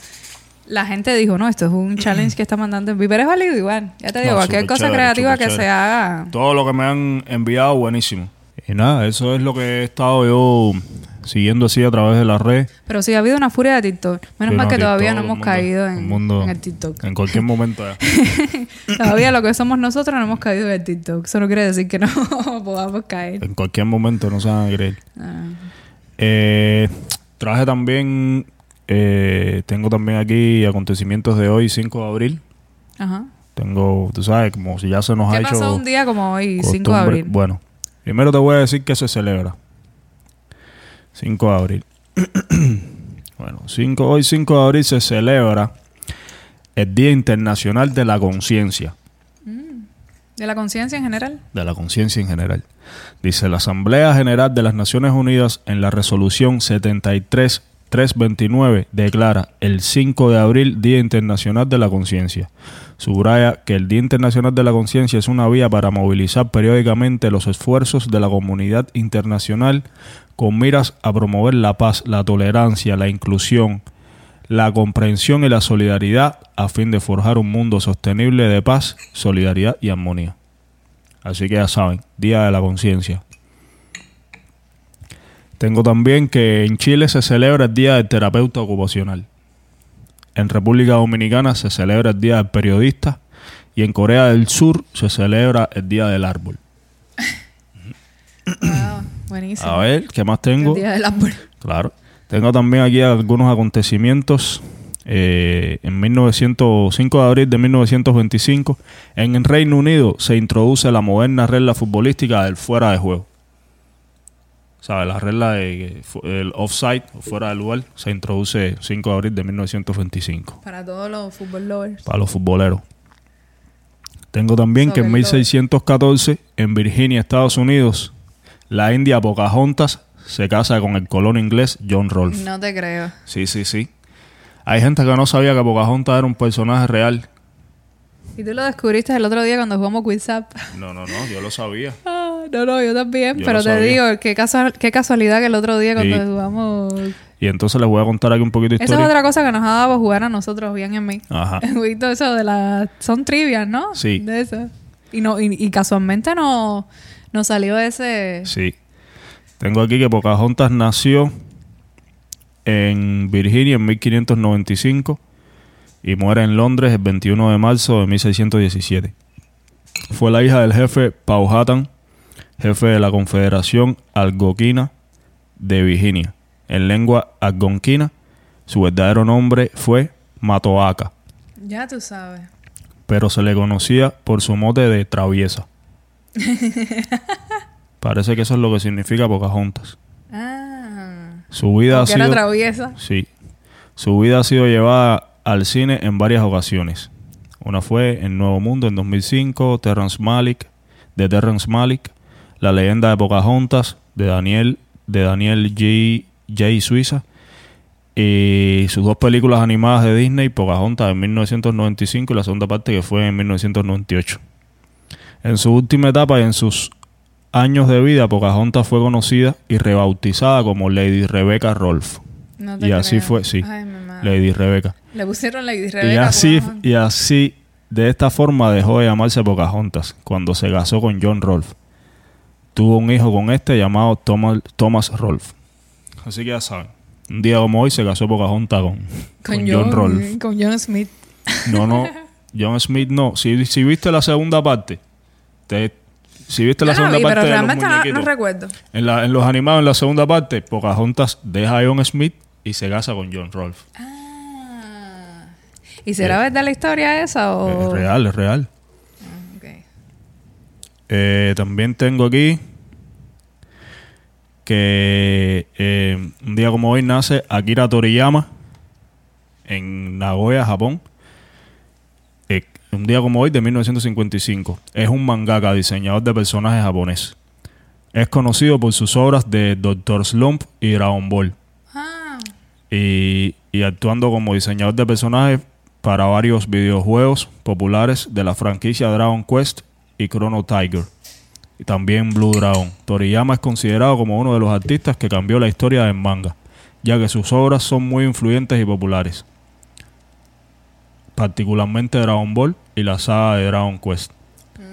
La gente dijo, no, esto es un challenge que está mandando en Viper. Es válido igual. Ya te digo, No, cualquier cosa chévere, creativa que chévere. se haga... Todo lo que me han enviado, buenísimo. Y nada, eso es lo que he estado yo siguiendo así a través de la red. Pero sí, ha habido una furia de TikTok. Menos Sí, mal que todavía no hemos mundo- caído en, el mundo- en el TikTok. En cualquier momento. Todavía lo que somos nosotros no hemos caído en el TikTok. Eso no quiere decir que no podamos caer. en cualquier momento, no se van a creer. Ah. Eh, traje también, eh, tengo también aquí acontecimientos de hoy, 5 de abril. Ajá. Tengo, tú sabes, como si ya se nos ¿Qué ha hecho... pasó un día como hoy, 5 de costumbre. abril? Bueno, primero te voy a decir que se celebra. 5 de abril. bueno, 5, hoy 5 de abril se celebra el Día Internacional de la Conciencia. ¿De la conciencia en general? De la conciencia en general. Dice la Asamblea General de las Naciones Unidas en la resolución 73-329 declara el 5 de abril Día Internacional de la Conciencia. Subraya que el Día Internacional de la Conciencia es una vía para movilizar periódicamente los esfuerzos de la comunidad internacional con miras a promover la paz, la tolerancia, la inclusión, la comprensión y la solidaridad a fin de forjar un mundo sostenible de paz, solidaridad y armonía. Así que ya saben, Día de la Conciencia. Tengo también que en Chile se celebra el Día del Terapeuta Ocupacional. En República Dominicana se celebra el Día del Periodista. Y en Corea del Sur se celebra el Día del Árbol. Wow, buenísimo. A ver, ¿qué más tengo? El día del árbol. Claro. Tengo también aquí algunos acontecimientos. Eh, en 1905 de abril de 1925, en el Reino Unido se introduce la moderna regla futbolística del fuera de juego. ¿Sabes? La regla de el offside, fuera de lugar, se introduce 5 de abril de 1925 Para todos los fútbol lovers. para los futboleros. Tengo también que en Sobre todo. 1614, en Virginia, Estados Unidos, la india Pocahontas se casa con el colon inglés John Rolfe. No te creo. Sí, sí, sí. Hay gente que no sabía que Pocahontas era un personaje real. Y tú lo descubriste el otro día cuando jugamos WhatsApp. No, no, no, yo lo sabía. Ah, no, no, yo también. Yo pero lo te sabía. digo, qué, casual- qué casualidad que el otro día cuando jugamos... Y entonces les voy a contar aquí un poquito de Esa es historia. otra cosa que nos ha dado jugar a nosotros, bien en mí. Ajá. Eso de. Son trivias, ¿no? Sí. De eso. Y, no, y, y casualmente no, nos salió ese... Sí. Tengo aquí que Pocahontas nació en Virginia en 1595 y muere en Londres el 21 de marzo de 1617. Fue la hija del jefe Powhatan, jefe de la Confederación Algonquina de Virginia. En lengua algonquina, su verdadero nombre fue Matoaca, Ya tú sabes. pero se le conocía por su mote de traviesa. Parece que eso es lo que significa Pocahontas. Ah. Su vida ha Porque era sido traviesa. sí. Su vida ha sido llevada al cine en varias ocasiones. Una fue en Nuevo Mundo en 2005, Terrence Malick, de Terrence Malick, La leyenda de Pocahontas de Daniel de Daniel J. J. Suiza y sus dos películas animadas de Disney, Pocahontas en 1995 y la segunda parte que fue en 1998. En su última etapa y en sus años de vida, Pocahontas fue conocida y rebautizada como Lady Rebecca Rolfe. No te Y así fue, sí. Ay. Lady Rebecca. Le pusieron Lady Rebecca. Y así, y así, de esta forma dejó de llamarse Pocahontas cuando se casó con John Rolfe. Tuvo un hijo con este llamado Thomas, Thomas Rolfe. Así que ya saben, un día como hoy se casó Pocahontas con, con John, Rolfe. Con John Smith. No, no, John Smith no. Si, si viste la segunda parte, te- si viste la no segunda vi, parte pero de realmente no, muñequitos, no recuerdo. en, la- en los animados, en la segunda parte, Pocahontas deja a John Smith y se casa con John Rolfe. Ah. ¿Y será verdad la historia esa o...? Es real, es real. Ah. Eh, también tengo aquí que eh, un día como hoy nace Akira Toriyama en Nagoya, Japón. Eh, un día como hoy de 1955. Es un mangaka, diseñador de personajes japonés. Es conocido por sus obras de Doctor Slump y Dragon Ball. Ah, Y, y actuando como diseñador de personajes para varios videojuegos populares de la franquicia Dragon Quest y Chrono Tiger. Y también Blue Dragon. Toriyama es considerado como uno de los artistas que cambió la historia del manga, ya que sus obras son muy influyentes y populares. Particularmente Dragon Ball y la saga de Dragon Quest,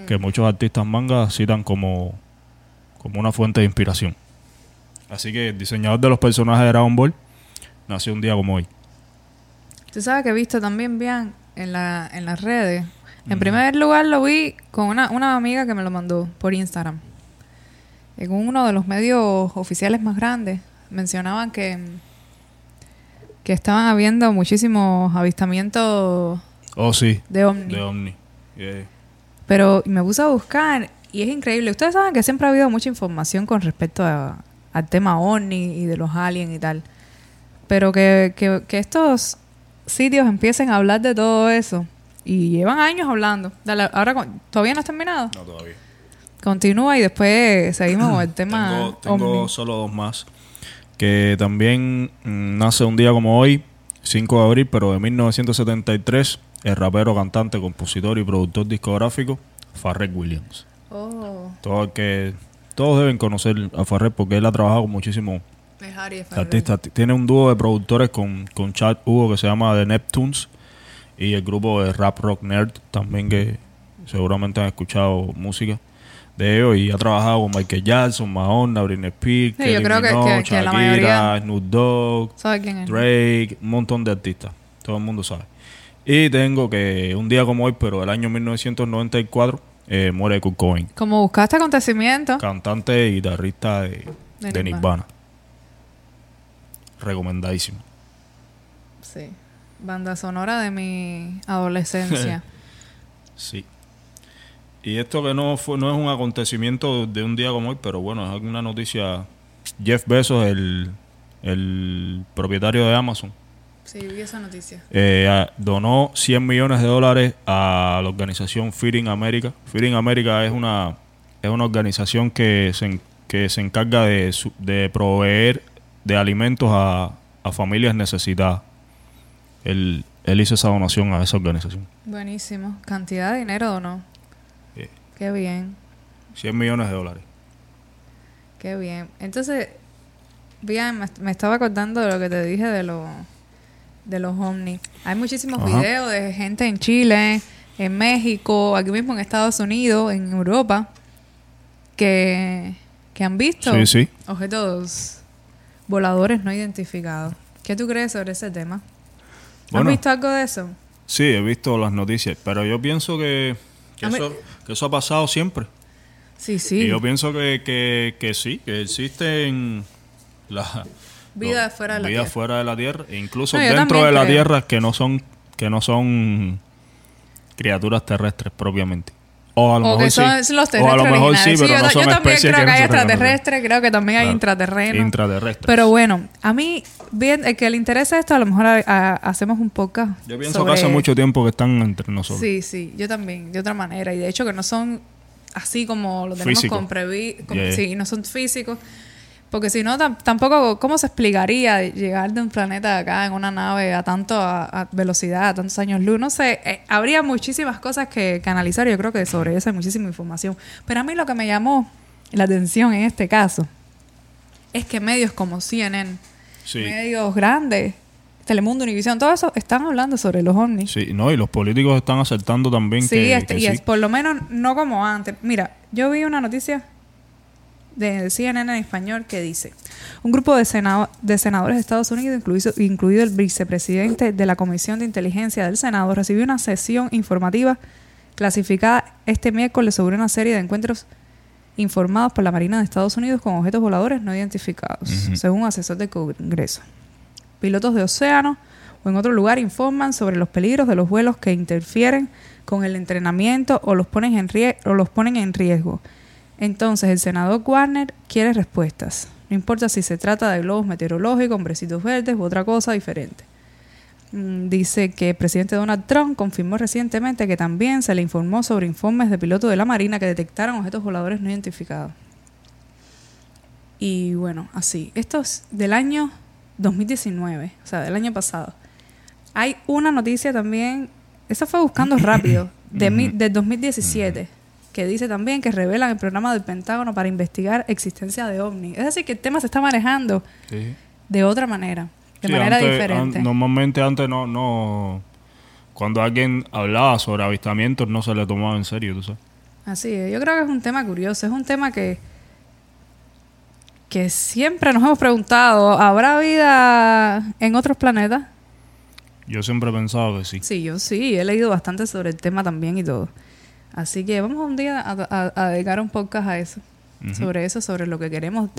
que muchos artistas manga citan como, como una fuente de inspiración. Así que el diseñador de los personajes de Dragon Ball nació un día como hoy. tú sabes que he visto también bien en, la, en las redes. En primer lugar lo vi con una, una amiga que me lo mandó por Instagram. En uno de los medios oficiales más grandes mencionaban que, que estaban habiendo muchísimos avistamientos Oh, sí, de ovni. de Omni. Yeah. Pero me puse a buscar y es increíble. Ustedes saben que siempre ha habido mucha información con respecto a- al tema OVNI y de los aliens y tal. Pero que, que, que estos sitios empiecen a hablar de todo eso. Y llevan años hablando. Dale, ahora con- todavía no has terminado. No, todavía. Continúa y después seguimos con el tema Tengo, solo dos más. Que también mm, nace un día como hoy, 5 de abril, pero de 1973, el rapero, cantante, compositor y productor discográfico, Farrell Williams. Oh, Todo que, todos deben conocer a Farrell porque él ha trabajado con muchísimos artistas. Tiene un dúo de productores con, con Chad Hugo que se llama The Neptunes y el grupo de Rap Rock Nerd también que seguramente han escuchado música de ellos y ha trabajado con Michael Jackson, Madonna, Britney Spears, Sí, yo Kelly creo que- Minogue, que- que la Shakira, mayoría- Snoop Dogg. Drake, un montón de artistas. Todo el mundo sabe. Y tengo que un día como hoy, pero del año 1994, eh, muere Kurt Cobain, Como buscaste acontecimiento. cantante y guitarrista de, De de Nirvana. Nirvana. Recomendadísimo. Sí. Banda sonora de mi adolescencia. Sí. Y esto que no fue, no es un acontecimiento de un día como hoy, pero bueno, es una noticia. Jeff Bezos, el, el propietario de Amazon, sí, vi esa noticia. eh, donó 100 millones de dólares a la organización Feeding America. Feeding America es una, es una organización que se, que se encarga de, de proveer de alimentos a, a familias necesitadas. Él, él hizo esa donación a esa organización. Buenísimo. ¿Cantidad de dinero o no? Sí. Qué bien, 100 millones de dólares. qué bien. Entonces, bien, me, me estaba acordando de lo que te dije de, lo, de los ovnis. Hay muchísimos Ajá. videos de gente en Chile, en México, aquí mismo en Estados Unidos, en Europa, que, que han visto Sí, sí. objetos voladores no identificados. ¿Qué tú crees sobre ese tema? Bueno. ¿Has visto algo de eso? Sí, he visto las noticias, pero yo pienso que, eso, que eso ha pasado siempre. Sí, sí. Y yo pienso que, que, que sí, que existen la Vida lo- fuera de la vida Tierra. fuera de la Tierra, e incluso No, dentro de la. Tierra que no son que no son criaturas terrestres propiamente. O a lo O mejor que son sí. los o a terrestres lo mejor sí, pero yo, no yo son también especies creo que, hay extraterrestres, creo que también hay Claro. intraterrenos. Intraterrestres. Pero bueno, a mí, bien, el que le interesa esto, a lo mejor a- a- hacemos un podcast. Yo pienso sobre- que hace mucho tiempo que están entre nosotros. Sí, sí, yo también, de otra manera. Y de hecho que no son así como lo tenemos Físico. con previ... con- Yeah. Sí, no son físicos. Porque si no, tam- tampoco, ¿cómo se explicaría llegar de un planeta acá en una nave a tanto a, a velocidad, a tantos años luz? No sé, eh, habría muchísimas cosas que, que analizar y yo creo que sobre eso hay muchísima información. Pero a mí lo que me llamó la atención en este caso es que medios como CNN, Sí. medios grandes, Telemundo, Univisión, todo eso, están hablando sobre los ovnis. Sí, no, y los políticos están aceptando también Sí, que, este, que y sí. es por lo menos no como antes. Mira, yo vi una noticia de CNN en español que dice, un grupo de, senado- de senadores de Estados Unidos, incluido, incluido el vicepresidente de la Comisión de Inteligencia del Senado, recibió una sesión informativa clasificada este miércoles sobre una serie de encuentros informados por la Marina de Estados Unidos con objetos voladores no identificados, Ujú. según un asesor del Congreso. Pilotos de océano o en otro lugar informan sobre los peligros de los vuelos que interfieren con el entrenamiento o los ponen en, rie- o los ponen en riesgo. Entonces, el senador Warner quiere respuestas. No importa si se trata de globos meteorológicos, hombrecitos verdes u otra cosa diferente. Mm, Dice que el presidente Donald Trump confirmó recientemente que también se le informó sobre informes de pilotos de la Marina que detectaron objetos voladores no identificados. Y bueno, así. Esto es del año 2019, o sea, del año pasado. Hay una noticia también, esa fue buscando rápido, de, mi- del 2017, que dice también que revelan el programa del Pentágono para investigar existencia de ovnis. Es decir, que el tema se está manejando Sí. de otra manera, de Sí, manera antes- diferente. an- normalmente antes no, no... Cuando alguien hablaba sobre avistamientos no se le tomaba en serio, tú sabes. Así es, yo creo que es un tema curioso, es un tema que que siempre nos hemos preguntado, ¿habrá vida en otros planetas? Yo siempre he pensado que sí. Sí, yo sí, he leído bastante sobre el tema también y todo. Así que vamos un día a, a- a dedicar un podcast a eso, sobre eso, sobre lo que queremos.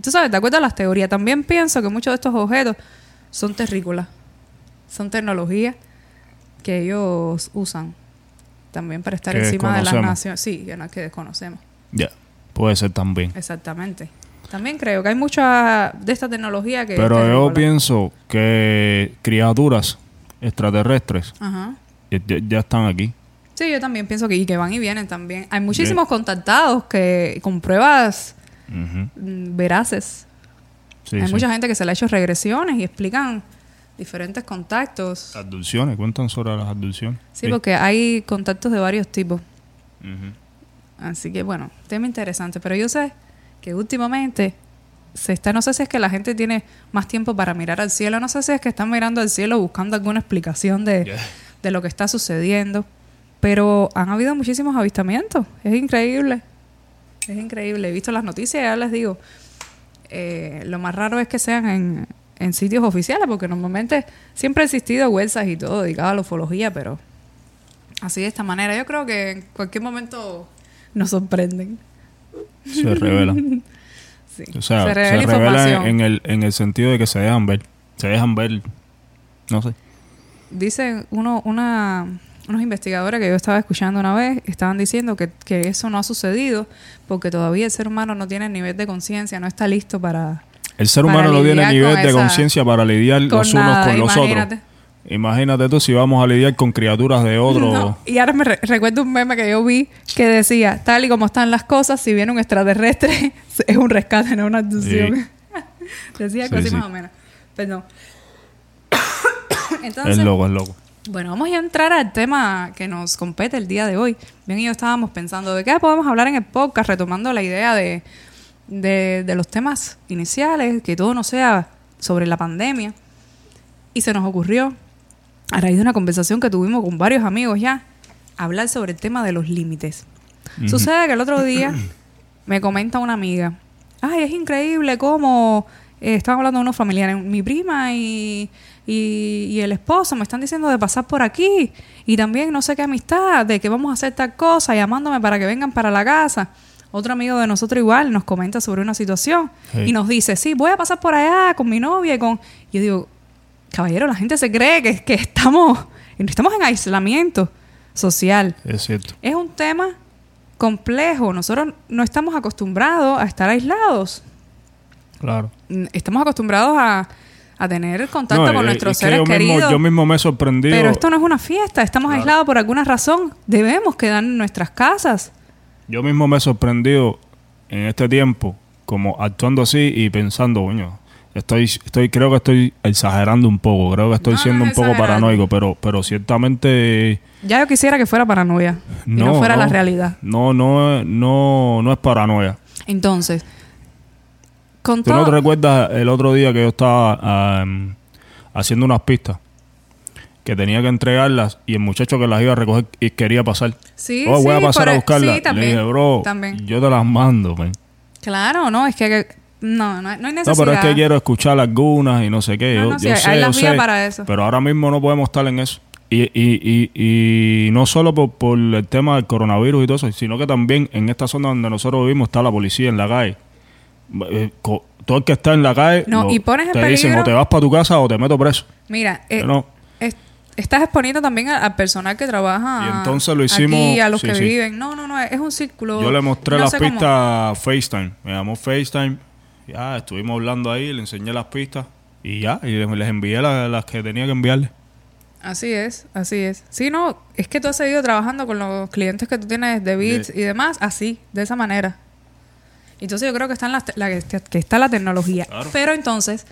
Tú sabes, ¿te acuerdas de las teorías? También pienso que muchos de estos objetos son terrícolas, son tecnologías que ellos usan también para estar encima de las naciones. Sí, que, no- que desconocemos. Ya, puede ser también. Exactamente. También creo que hay mucha de esta tecnología que... Pero yo pienso que criaturas extraterrestres Ajá. ya, ya- ya están aquí. Sí, yo también pienso que, y que van y vienen también. Hay muchísimos contactados que con pruebas mm, veraces. Sí, Hay sí. mucha gente que se le ha hecho regresiones y explican diferentes contactos. Abducciones, cuentan sobre las abducciones. Sí, porque hay contactos de varios tipos. Así que bueno, tema interesante. Pero yo sé que últimamente se está, no sé si es que la gente tiene más tiempo para mirar al cielo, no sé si es que están mirando al cielo buscando alguna explicación de, de lo que está sucediendo. Pero han habido muchísimos avistamientos. Es increíble. Es increíble. He visto las noticias, ya les digo. eh, lo más raro es que sean en, en sitios oficiales, porque normalmente siempre ha existido websites y todo dedicado a la ufología, pero así de esta manera. Yo creo que en cualquier momento nos sorprenden. Se revelan. Sí. O sea, se, revela revelan información. en el, en el sentido de que se dejan ver. Se dejan ver. No sé. Dicen uno, una, unos investigadores que yo estaba escuchando una vez, estaban diciendo que, que eso no ha sucedido porque todavía el ser humano no tiene el nivel de conciencia, no está listo para... El ser humano no tiene nivel de conciencia para lidiar los unos con los imagínate. otros. Imagínate tú si vamos a lidiar con criaturas de otro. No, Y ahora me re- recuerdo un meme que yo vi que decía, tal y como están las cosas, si viene un extraterrestre, es un rescate, no una abducción. decía Sí, así sí. más o menos. Perdón. Es Entonces, loco, es loco. Bueno, vamos a entrar al tema que nos compete el día de hoy. Bien, y yo estábamos pensando de qué podemos hablar en el podcast, retomando la idea de, de, de los temas iniciales, que todo no sea sobre la pandemia. Y se nos ocurrió, a raíz de una conversación que tuvimos con varios amigos ya, hablar sobre el tema de los límites. Sucede que el otro día me comenta una amiga, ay, es increíble cómo eh, estaban hablando de unos familiares, mi prima y, y, y el esposo me están diciendo de pasar por aquí y también no sé qué amistad, de que vamos a hacer tal cosa, llamándome para que vengan para la casa. Otro amigo de nosotros igual nos comenta sobre una situación Sí. y nos dice, sí, voy a pasar por allá con mi novia y con... Yo digo, caballero, la gente se cree que, que estamos, estamos en aislamiento social. Es cierto. Es un tema complejo. Nosotros no estamos acostumbrados a estar aislados. Claro. Estamos acostumbrados a, a tener contacto No, con eh, nuestros es que seres yo queridos. Mismo, yo mismo me he sorprendido. pero esto no es una fiesta. Estamos Claro. aislados por alguna razón. Debemos quedar en nuestras casas. Yo mismo me he sorprendido en este tiempo como actuando así y pensando, coño, estoy, estoy, creo que estoy exagerando un poco, creo que estoy No, no siendo es un poco exagerando. paranoico, pero, pero ciertamente Ya yo quisiera que fuera paranoia y no, no, fuera la realidad. No, no, no, no es paranoia. Entonces, con ¿Tú no te recuerdas el otro día que yo estaba am, haciendo unas pistas? Que tenía que entregarlas y el muchacho que las iba a recoger y quería pasar. Sí, Oh, voy a sí, pasar a e- buscarlas. sí, también, Le dije, bro, también. yo te las mando, man. Claro, no, es que... No, no, no hay No, necesidad. pero es que quiero escuchar algunas y no sé qué. No, yo, no, sí, yo hay- sé, hay las vías para eso. Pero ahora mismo no podemos estar en eso. Y, y, y, y no solo por, por el tema del coronavirus y todo eso, sino que también en esta zona donde nosotros vivimos está la policía en la calle. Eh, co- Todo el que está en la calle No, y pones en te dicen peligro- o te vas para tu casa o te meto preso. Mira, eh, No. es- estás exponiendo también a- al personal que trabaja Y entonces lo hicimos- aquí, a los sí, que sí. viven. No, no, no, es un círculo. Yo le mostré No las sé cómo- pistas FaceTime. Me llamó FaceTime. Ya, estuvimos hablando ahí, le enseñé las pistas. Y ya, y les, les envié la- las que tenía que enviarle. Así es, así es. Sí, no, es que tú has seguido trabajando con los clientes que tú tienes de Beats y demás, así, de esa manera. Entonces yo creo que está, en la, la que, está la tecnología. Claro. Pero entonces,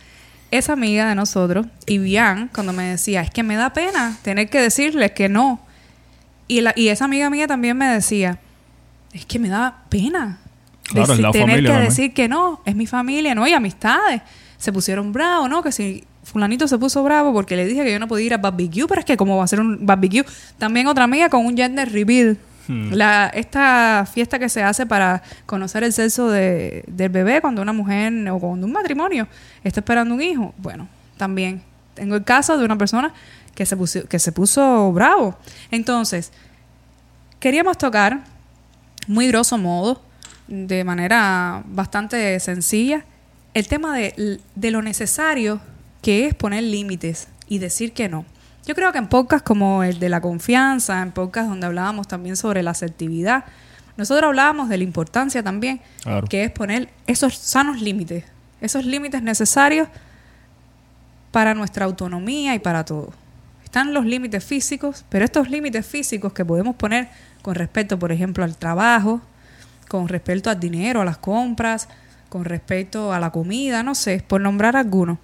esa amiga de nosotros, Ivian, cuando me decía, es que me da pena tener que decirles que no. Y, la, y esa amiga mía también me decía, es que me da pena. Claro, tener familia que decir que no, es mi familia, no, y amistades. Se pusieron bravos, ¿no? Que si fulanito se puso bravo porque le dije que yo no podía ir a barbecue, pero es que como va a ser un barbecue. También otra amiga con un gender reveal. Hmm. La, esta fiesta que se hace para conocer el sexo de- del bebé cuando una mujer o cuando un matrimonio está esperando un hijo. Bueno, también tengo el caso de una persona que se puso, que se puso bravo. Entonces, queríamos tocar muy grosso modo, de manera bastante sencilla, el tema de, de lo necesario que es poner límites y decir que no. Yo creo que en podcasts como el de la confianza, en podcasts donde hablábamos también sobre la asertividad, nosotros hablábamos de la importancia también, Claro. que es poner esos sanos límites, esos límites necesarios para nuestra autonomía y para todo. Están los límites físicos, pero estos límites físicos que podemos poner con respecto, por ejemplo, al trabajo, con respecto al dinero, a las compras, con respecto a la comida, no sé, por nombrar algunos.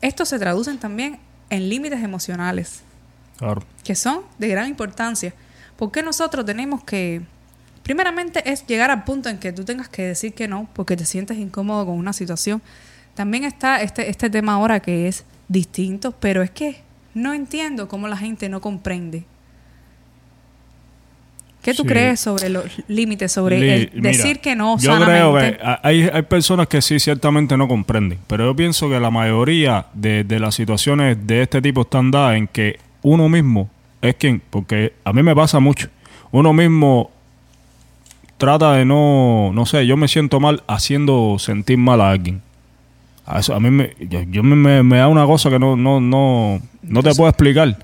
Estos se traducen también en límites emocionales, Claro. que son de gran importancia. Porque nosotros tenemos que, primeramente es llegar al punto en que tú tengas que decir que no, porque te sientes incómodo con una situación. También está este, este tema ahora que es distinto, pero es que no entiendo cómo la gente no comprende. ¿Qué tú Sí. crees sobre los límites, sobre Li- el mira, decir que no Yo sanamente? creo que hay, hay personas que sí ciertamente no comprenden, pero yo pienso que la mayoría de, de las situaciones de este tipo están dadas en que uno mismo es quien, porque a mí me pasa mucho, uno mismo trata de no, no sé, yo me siento mal haciendo sentir mal a alguien. A, eso, a mí me, yo, yo me, me- da una cosa que no, no, no, no te puedo explicar.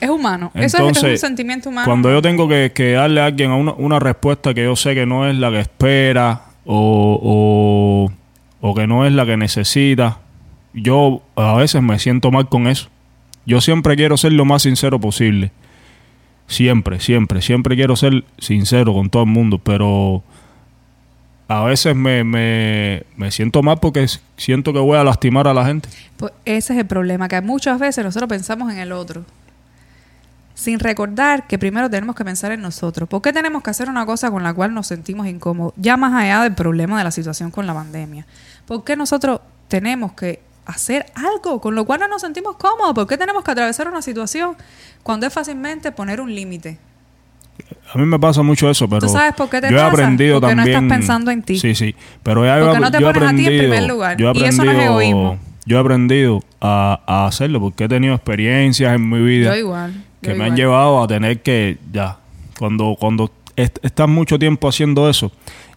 Es humano. Eso es- es, Entonces, un sentimiento humano. Cuando yo tengo que, que darle a alguien a una, una respuesta que yo sé que no es la que espera o, o, o que no es la que necesita, yo a veces me siento mal con eso. Yo siempre quiero ser lo más sincero posible. Siempre, siempre, siempre quiero ser sincero con todo el mundo, pero a veces me, me, me siento mal porque siento que voy a lastimar a la gente. Pues ese es el problema, que muchas veces nosotros pensamos en el otro, sin recordar que primero tenemos que pensar en nosotros. ¿Por qué tenemos que hacer una cosa con la cual nos sentimos incómodos? Ya más allá del problema de la situación con la pandemia. ¿Por qué nosotros tenemos que hacer algo con lo cual no nos sentimos cómodos? ¿Por qué tenemos que atravesar una situación cuando es fácilmente poner un límite? A mí me pasa mucho eso, pero ¿Tú sabes por qué te yo he aprendido Porque no también. estás pensando en ti. Sí, sí, pero ya Porque he, no te yo he pones a ti en aprendido, primer lugar. Yo he Y eso no es egoísmo. Yo he aprendido a, a hacerlo porque he tenido experiencias en mi vida Yo igual. que yo me han llevado a tener que ya cuando cuando est- estás mucho tiempo haciendo eso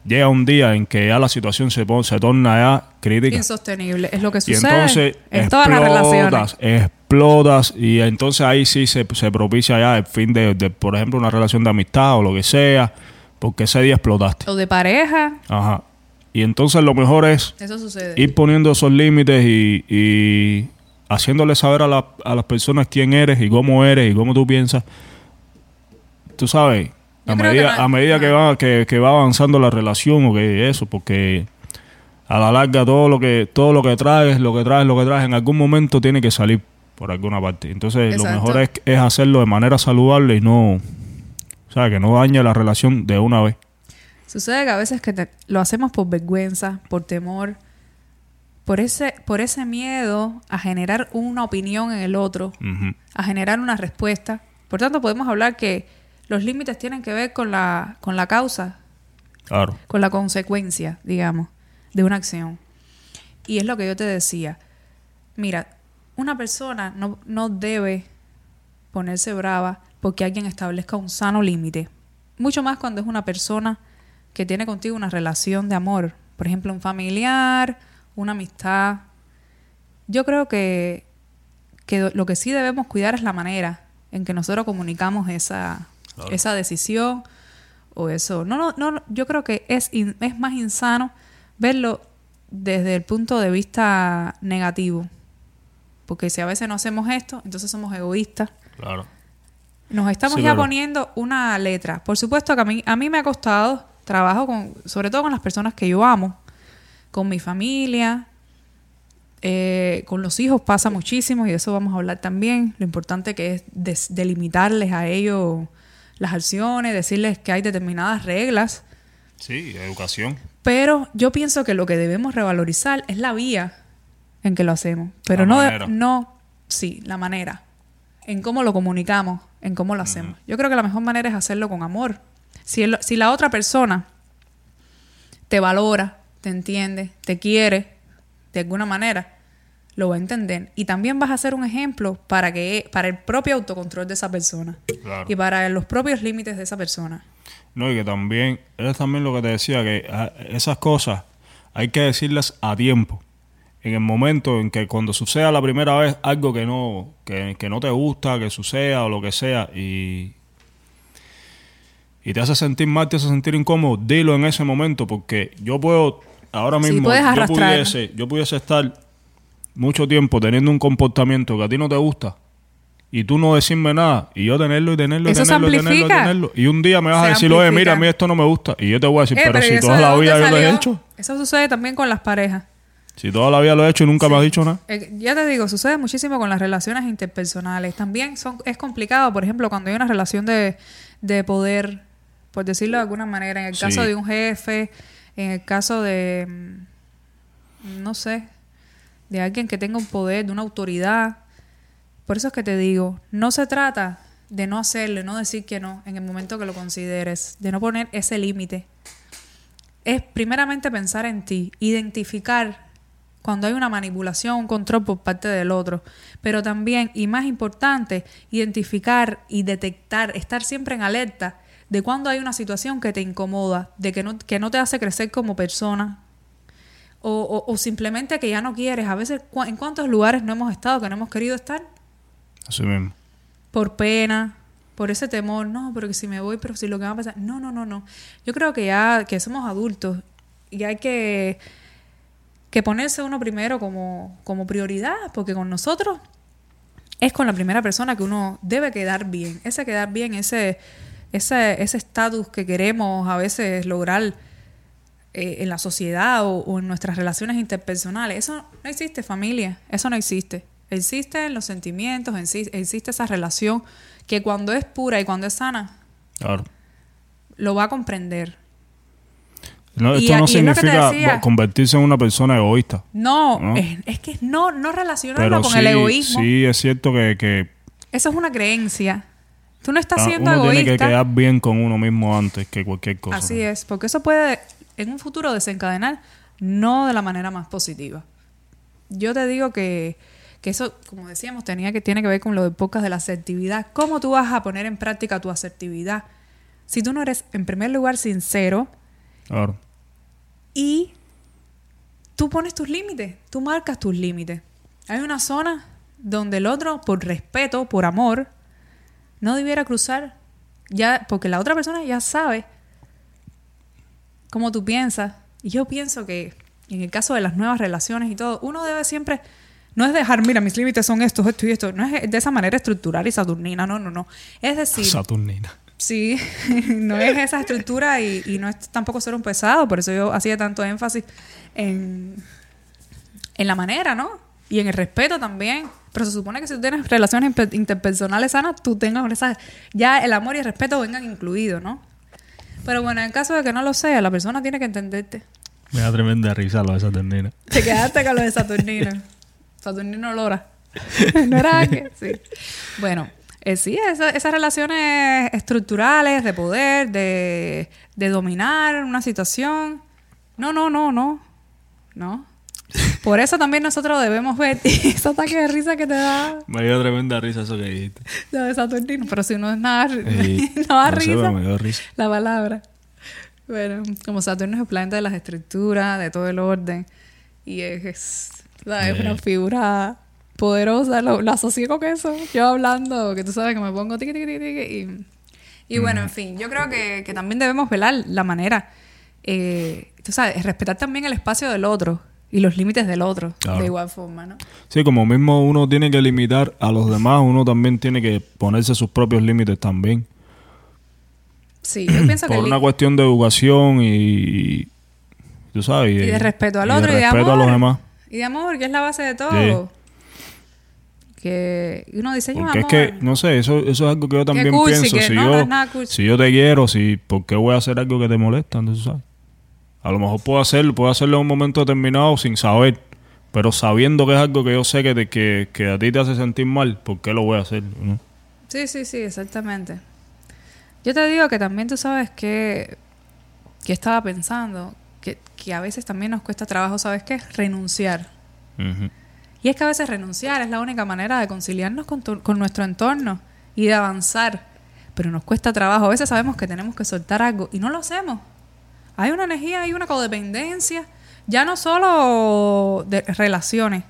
llega un día en que ya la situación se pone, se torna ya crítica Insostenible. Es lo que y sucede entonces en todas las relaciones. explotas, explotas y entonces ahí sí se, se propicia ya el fin de, de, por ejemplo, una relación de amistad o lo que sea, porque ese día explotaste. O de pareja. Ajá. Y entonces lo mejor es Eso sucede. ir poniendo esos límites y, y haciéndole saber a, la- a las personas quién eres y cómo eres y cómo tú piensas. Tú sabes, Yo a medida, que a medida que, va, que, que va avanzando la relación o que eso, porque a la larga todo lo que todo lo que traes, lo que traes, lo que traes, en algún momento tiene que salir por alguna parte. Entonces, lo mejor es, es hacerlo de manera saludable y no, o sea, que no dañe la relación de una vez. Sucede que a veces que te- lo hacemos por vergüenza, por temor, por ese, por ese miedo a generar una opinión en el otro, a generar una respuesta. Por tanto, podemos hablar que los límites tienen que ver con la, con la causa, Claro. con la consecuencia, digamos, de una acción. Y es lo que yo te decía. Mira, una persona no, no debe ponerse brava porque alguien establezca un sano límite. Mucho más cuando es una persona que tiene contigo una relación de amor. Por ejemplo, un familiar, una amistad. Yo creo que, que lo que sí debemos cuidar es la manera en que nosotros comunicamos esa, Claro. esa decisión o eso. No, no, no, yo creo que es, in- es más insano verlo desde el punto de vista negativo. Porque si a veces no hacemos esto, entonces somos egoístas. Claro. Nos estamos Sí, ya poniendo una letra. Por supuesto que a mí, a mí me ha costado trabajo con, sobre todo con las personas que yo amo, con mi familia, eh, con los hijos pasa muchísimo y de eso vamos a hablar también. Lo importante que es delimitarles a ellos las acciones, decirles que hay determinadas reglas. Sí, educación. Pero yo pienso que lo que debemos revalorizar es la vía en que lo hacemos. Pero La no, no, sí, la manera. En cómo lo comunicamos, en cómo lo hacemos. Yo creo que la mejor manera es hacerlo con amor. Si, el- si la otra persona te valora, te entiende, te quiere, de alguna manera, lo va a entender. Y también vas a ser un ejemplo para, que, para el propio autocontrol de esa persona. Claro. Y para los propios límites de esa persona. No, y que también, es también lo que te decía, que ah, esas cosas hay que decirlas a tiempo. En el momento en que cuando suceda la primera vez algo que no, que, que no te gusta, que suceda o lo que sea, y, y te hace sentir mal, te hace sentir incómodo, dilo en ese momento, porque yo puedo, ahora Sí, mismo, puedes yo pudiese, yo pudiese estar mucho tiempo teniendo un comportamiento que a ti no te gusta, y tú no decirme nada, y yo tenerlo y tenerlo y tenerlo y tenerlo y amplifica. tenerlo. Y un día me vas a decir, oye, mira, amplifica. a mí esto no me gusta. Y yo te voy a decir, Eh, pero, ¿y si toda la vida yo lo he hecho. Eso sucede también con las parejas. Si toda la vida lo he hecho y nunca me has dicho nada. Eh, ya te digo, sucede muchísimo con las relaciones interpersonales. También son, es complicado, por ejemplo, cuando hay una relación de, de poder, por decirlo de alguna manera, en el Sí. caso de un jefe, en el caso de, mm, no sé, de alguien que tenga un poder, de una autoridad. Por eso es que te digo, no se trata de no hacerle, no decir que no en el momento que lo consideres, de no poner ese límite. Es primeramente pensar en ti, identificar cuando hay una manipulación, un control por parte del otro, pero también, y más importante, identificar y detectar, estar siempre en alerta de cuando hay una situación que te incomoda, de que no, que no te hace crecer como persona, o, o- o simplemente que ya no quieres. A veces, ¿cu- ¿en cuántos lugares no hemos estado que no hemos querido estar? Así mismo. por pena, por ese temor, no, pero que si me voy, pero si lo que va a pasar, no, no, no, no. Yo creo que ya que somos adultos y hay que, que ponerse uno primero como, como prioridad, porque con nosotros es con la primera persona que uno debe quedar bien, ese quedar bien, ese ese ese estatus que queremos a veces lograr eh, en la sociedad o, o en nuestras relaciones interpersonales. Eso no existe, familia. Eso no existe. Existen los sentimientos, exi- existe esa relación que cuando es pura y cuando es sana, Claro. lo va a comprender. No, Y esto a- no y significa convertirse en una persona egoísta. No, ¿No? Es, es que no, no relacionarlo Pero con sí, el egoísmo. sí es cierto que, que Eso es una creencia. Tú no estás ah, siendo uno egoísta. tiene que quedar bien con uno mismo antes que cualquier cosa. Así es, porque eso puede en un futuro desencadenar no de la manera más positiva. Yo te digo que, que eso, como decíamos, tenía que, tiene que ver con lo de podcast de la asertividad. ¿Cómo tú vas a poner en práctica tu asertividad? Si tú no eres, en primer lugar, sincero Claro. y tú pones tus límites, tú marcas tus límites. Hay una zona donde el otro, por respeto, por amor, no debiera cruzar, ya, porque la otra persona ya sabe cómo tú piensas. Y yo pienso que en el caso de las nuevas relaciones y todo, uno debe siempre, no es dejar, mira, mis límites son estos, esto y esto, no es de esa manera estructural y saturnina, no, no, no. Es decir, Saturnina. Sí, no es esa estructura y, y no es tampoco ser un pesado, por eso yo hacía tanto énfasis en, en la manera, ¿no? Y en el respeto también. Pero se supone que si tú tienes relaciones interpersonales sanas, tú tengas esa, ya el amor y el respeto vengan incluidos, ¿no? Pero bueno, en caso de que no lo sea, la persona tiene que entenderte. Me da tremenda risa lo de esa ternina. Te quedaste con lo de Saturnino. Saturnino Lora. ¿No era que? Sí. Bueno, eh, sí, esa- esas relaciones estructurales de poder, de, de dominar una situación. No, no, no, no. No. Por eso también nosotros debemos ver ese ataque de risa que te da Me dio tremenda risa eso que dijiste. lo de Saturnino. Pero si no es nada, no da no sé, risa pero me dio risa. la palabra. Bueno, como Saturno es el planeta de las estructuras, de todo el orden, y es, es. Eh. una figura poderosa, lo, lo asocié con eso. Yo hablando, que tú sabes que me pongo tiqui, tiqui, tiqui, y, y bueno, en fin, yo creo que, que también debemos velar la manera, eh, tú sabes, respetar también el espacio del otro y los límites del otro, Claro. de igual forma, ¿no? Sí, como mismo uno tiene que limitar a los demás, uno también tiene que ponerse sus propios límites también. Sí, yo pienso que Por una cuestión de educación y, tú sabes, y de respeto al y otro y de respeto amor. a los demás. Y de amor, que es la base de todo. Que uno dice, yo es que, no sé, eso, eso es algo que yo también cursi, pienso. que no, yo, si yo te quiero, si, ¿por qué voy a hacer algo que te molesta? Entonces, ¿sabes? A lo mejor puedo hacerlo, puedo hacerlo en un momento determinado sin saber, pero sabiendo que es algo que yo sé que, te- que, que a ti te hace sentir mal, ¿por qué lo voy a hacer? ¿no? Sí, sí, sí, exactamente. Yo te digo que también tú sabes que, que estaba pensando que, que a veces también nos cuesta trabajo, ¿sabes qué? Renunciar. Y es que a veces renunciar es la única manera de conciliarnos con, tu- con nuestro entorno y de avanzar. Pero nos cuesta trabajo. A veces sabemos que tenemos que soltar algo y no lo hacemos. Hay una energía, hay una codependencia. Ya no solo de relaciones,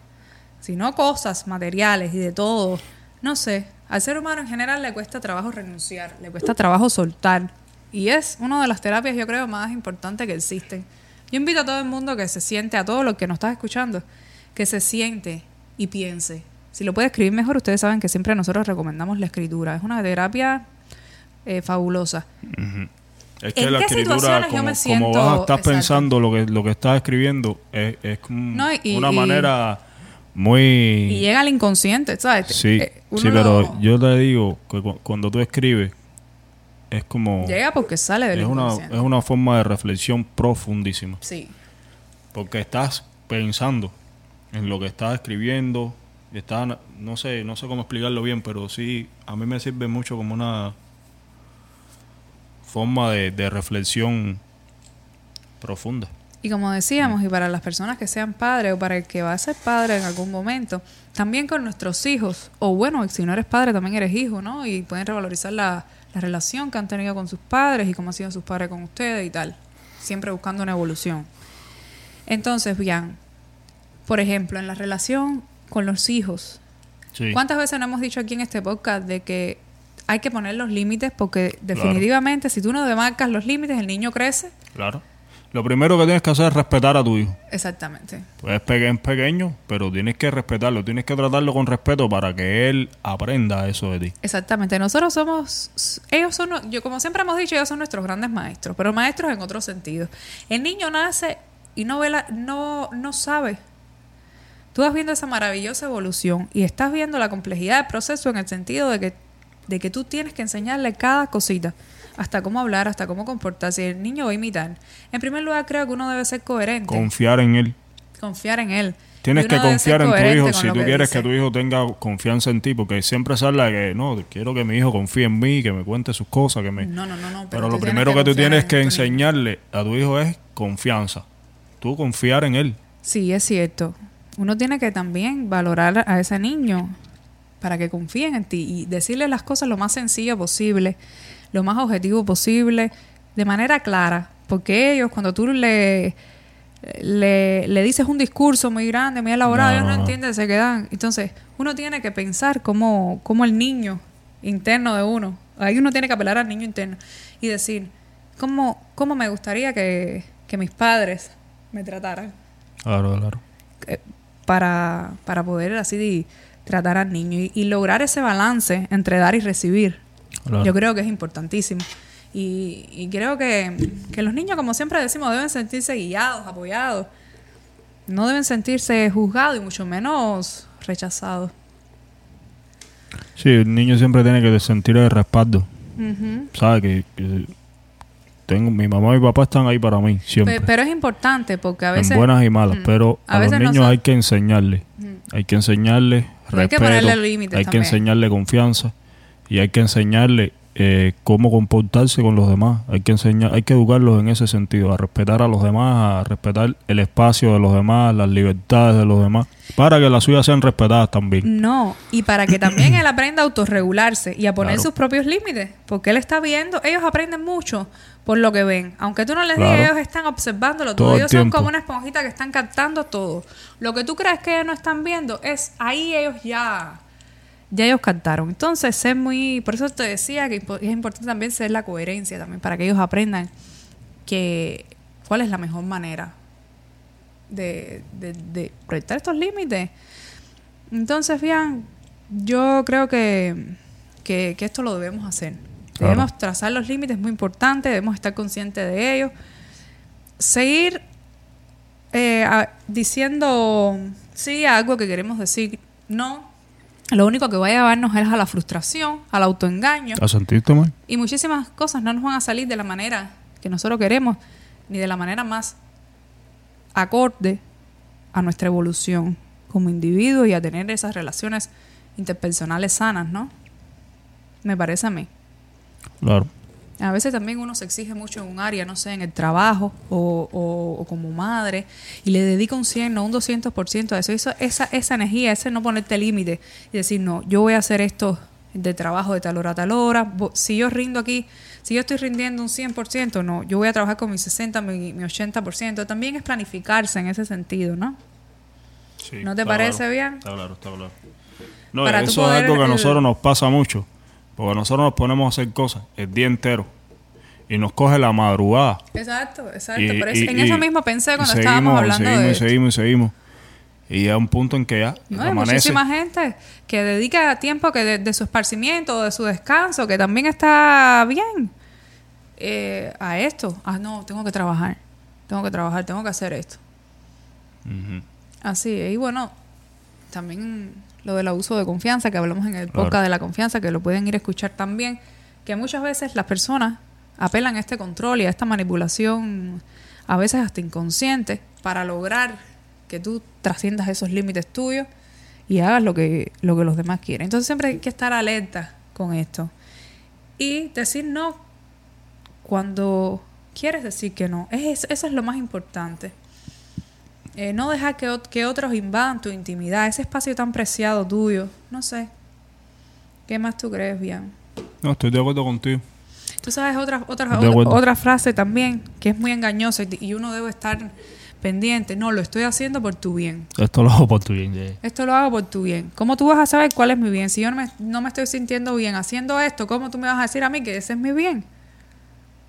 sino cosas materiales y de todo. No sé. Al ser humano en general le cuesta trabajo renunciar, le cuesta trabajo soltar. Y es una de las terapias, yo creo, más importantes que existen. Yo invito a todo el mundo que se siente, a todo lo que nos está escuchando, que se siente y piense. Si lo puede escribir mejor, ustedes saben que siempre nosotros recomendamos la escritura. Es una terapia eh, fabulosa. Es que ¿En la qué escritura, situaciones yo como, me como siento- vas a estar Exacto. pensando lo que, lo que estás escribiendo, es, es como No, y- una y- manera muy... Y llega al inconsciente, ¿sabes? Sí, Eh, sí, pero lo- yo te digo que cu- cuando tú escribes es como Llega porque sale del es una inconsciente. es una forma de reflexión profundísima, Sí. porque estás pensando en lo que estás escribiendo, estás no sé, no sé cómo explicarlo bien, pero sí a mí me sirve mucho como una forma de, de reflexión profunda. Y como decíamos, y para las personas que sean padres o para el que va a ser padre en algún momento, también con nuestros hijos, o bueno, si no eres padre, también eres hijo, ¿no? Y pueden revalorizar la, la relación que han tenido con sus padres y cómo han sido sus padres con ustedes y tal. Siempre buscando una evolución. Entonces, bien, por ejemplo, en la relación con los hijos, Sí. ¿Cuántas veces no hemos dicho aquí en este podcast de que hay que poner los límites porque definitivamente si tú no demarcas los límites el niño crece? Claro. Lo primero que tienes que hacer es respetar a tu hijo. Exactamente. Pues es peque- es pequeño, pero tienes que respetarlo, tienes que tratarlo con respeto para que él aprenda eso de ti. Exactamente. Nosotros somos, ellos son, yo como siempre hemos dicho, ellos son nuestros grandes maestros, pero maestros en otro sentido. El niño nace y no ve la- no, no sabe. Tú vas viendo esa maravillosa evolución y estás viendo la complejidad del proceso en el sentido de que, de que tú tienes que enseñarle cada cosita, hasta cómo hablar, hasta cómo comportarse. El niño va a imitar. En primer lugar, creo que uno debe ser coherente, Confiar en él. confiar en él. Tienes que confiar en tu hijo si tú quieres dice. que tu hijo tenga confianza en ti, porque siempre de que no, quiero que mi hijo confíe en mí, que me cuente sus cosas, que me... No, no, no, no. pero tú lo primero que, tú confiar tienes en que enseñarle a tu hijo es confianza. Tú confiar en él. Sí, es cierto. Uno tiene que también valorar a ese niño para que confíen en ti y decirle las cosas lo más sencillo posible, lo más objetivo posible, de manera clara. Porque ellos, cuando tú le, le, le dices un discurso muy grande, muy elaborado, No, ellos no entienden, se quedan. Entonces, uno tiene que pensar como, como el niño interno de uno. Ahí uno tiene que apelar al niño interno y decir, ¿cómo, cómo me gustaría que, que mis padres me trataran? Claro, claro. eh, para, para poder así tratar al niño y, y lograr ese balance entre dar y recibir. Claro. Yo creo que es importantísimo. Y, y creo que, que los niños, como siempre decimos, deben sentirse guiados, apoyados. No deben sentirse juzgados y mucho menos rechazados. Sí, el niño siempre tiene que sentir el respaldo. Ujú. ¿Sabes? Que, que tengo, mi mamá y mi papá están ahí para mí, siempre. Pe- Pero es importante porque a veces... en buenas y malas, pero A a, los niños hay que enseñarles. Hay que enseñarles Hay que ponerle límites hay que enseñarle confianza y hay que enseñarle eh, cómo comportarse con los demás. Hay que enseñar, hay que educarlos en ese sentido, a respetar a los demás, a respetar el espacio de los demás, las libertades de los demás, para que las suyas sean respetadas también. No, y para que también él aprenda a autorregularse y a poner Claro. sus propios límites, porque él está viendo, ellos aprenden mucho por lo que ven, aunque tú no les Claro. digas, ellos están observándolo todo, Todo el ellos son como una esponjita que están captando todo. Lo que tú crees que ellos no están viendo es ahí ellos ya ya ellos captaron. Entonces, ser muy, por eso te decía que es importante también ser la coherencia también para que ellos aprendan que cuál es la mejor manera de, de, de proyectar estos límites. Entonces, bien, yo creo que, que, que esto lo debemos hacer. Claro. Debemos trazar los límites, muy importante, debemos estar conscientes de ellos. Seguir eh, a- diciendo sí a algo que queremos decir no. Lo único que va a llevarnos es a la frustración, al autoengaño. ¿A sentirte mal? Y muchísimas cosas no nos van a salir de la manera que nosotros queremos, ni de la manera más acorde a nuestra evolución como individuo y a tener esas relaciones interpersonales sanas, ¿no? Me parece a mí. Claro. A veces también uno se exige mucho en un área, no sé, en el trabajo o, o- o como madre, y le dedica un 100 o un 200% a eso. eso esa, esa energía, ese no ponerte límite y decir, no, yo voy a hacer esto de trabajo de tal hora a tal hora. Si yo rindo aquí, si yo estoy rindiendo un 100%, no, yo voy a trabajar con mi 60, mi, mi 80%. También es planificarse en ese sentido, ¿no? ¿No te parece claro. bien? Está claro, está claro. No, Para eso es algo que a nosotros nos pasa mucho. Porque nosotros nos ponemos a hacer cosas el día entero. Y nos coge la madrugada. Exacto, exacto. Y- y- en y- eso mismo pensé cuando seguimos, estábamos hablando seguimos, de y esto. seguimos, y seguimos. Y llega un punto en que ya No, hay amanece. muchísima gente que dedica tiempo que de, de su esparcimiento, de su descanso, que también está bien eh, a esto. Ah, no, tengo que trabajar, tengo que trabajar, tengo que hacer esto. Ujú. Así. Y bueno, también lo del abuso de confianza, que hablamos en el Claro. podcast de la confianza, que lo pueden ir a escuchar también, que muchas veces las personas apelan a este control y a esta manipulación, a veces hasta inconsciente, para lograr que tú trasciendas esos límites tuyos y hagas lo que, lo que los demás quieren. Entonces siempre hay que estar alerta con esto. Y decir no cuando quieres decir que no. Es, eso es lo más importante. Eh, no dejar que, que otros invadan tu intimidad, ese espacio tan preciado tuyo. No sé. ¿Qué más tú crees, bien? No, estoy de acuerdo contigo. Tú sabes otra, otra, otra, frase también que es muy engañosa y- uno debe estar pendiente. No, lo estoy haciendo por tu bien. Esto lo hago por tu bien. ya. Esto lo hago por tu bien. ¿Cómo tú vas a saber cuál es mi bien? Si yo no me, no me estoy sintiendo bien haciendo esto, ¿cómo tú me vas a decir a mí que ese es mi bien?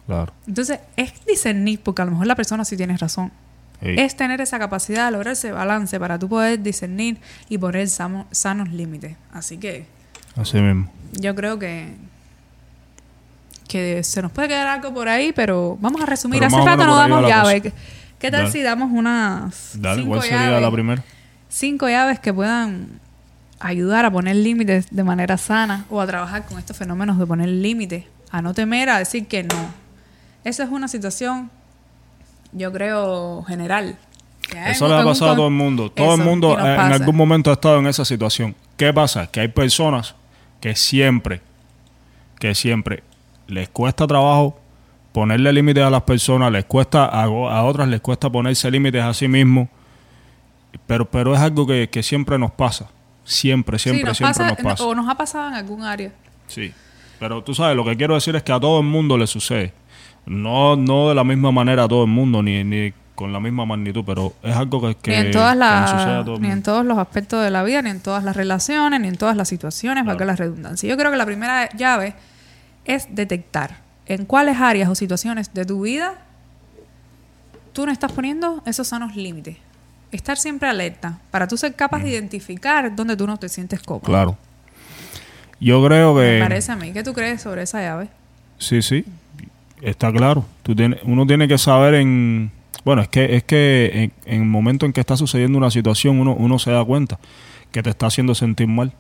Claro. Entonces, es discernir, porque a lo mejor la persona sí tiene razón. Es tener esa capacidad de lograr ese balance para tú poder discernir y poner sanos límites. Así que Así mismo. yo creo que que se nos puede quedar algo por ahí, pero vamos a resumir. Pero Hace rato no damos la llaves. cosa. ¿Qué, qué tal Dale. si damos unas Dale, cinco ¿cuál sería llaves? la primera? cinco llaves que puedan ayudar a poner límites de manera sana o a trabajar con estos fenómenos de poner límites, a no temer a decir que no. Esa es una situación, yo creo, general. que hay Eso le ha pasado a todo el mundo. Todo el mundo eh, en algún momento ha estado en esa situación. ¿Qué pasa? Que hay personas que siempre, que siempre les cuesta trabajo ponerle límites a las personas, les cuesta, a, a otras les cuesta ponerse límites a sí mismos, pero, pero es algo que, que siempre nos pasa. Siempre, Sí, siempre, nos siempre pasa, nos pasa. o nos ha pasado en algún área. Sí. Pero tú sabes, lo que quiero decir es que a todo el mundo le sucede. No, no de la misma manera a todo el mundo, ni, ni con la misma magnitud, pero es algo que, que, ni en todas que todo ni en todos los aspectos de la vida, ni en todas las relaciones, ni en todas las situaciones, valga la redundancia. Yo creo que la primera llave es detectar en cuáles áreas o situaciones de tu vida tú no estás poniendo esos sanos límites. Estar siempre alerta para tú ser capaz de identificar dónde tú no te sientes cómodo. Claro. yo creo que... Me parece a mí. ¿Qué tú crees sobre esa llave? Sí, sí, está claro. Tú tienes, uno tiene que saber en... Bueno, es que, es que en, en el momento en que está sucediendo una situación, uno, uno se da cuenta que te está haciendo sentir mal.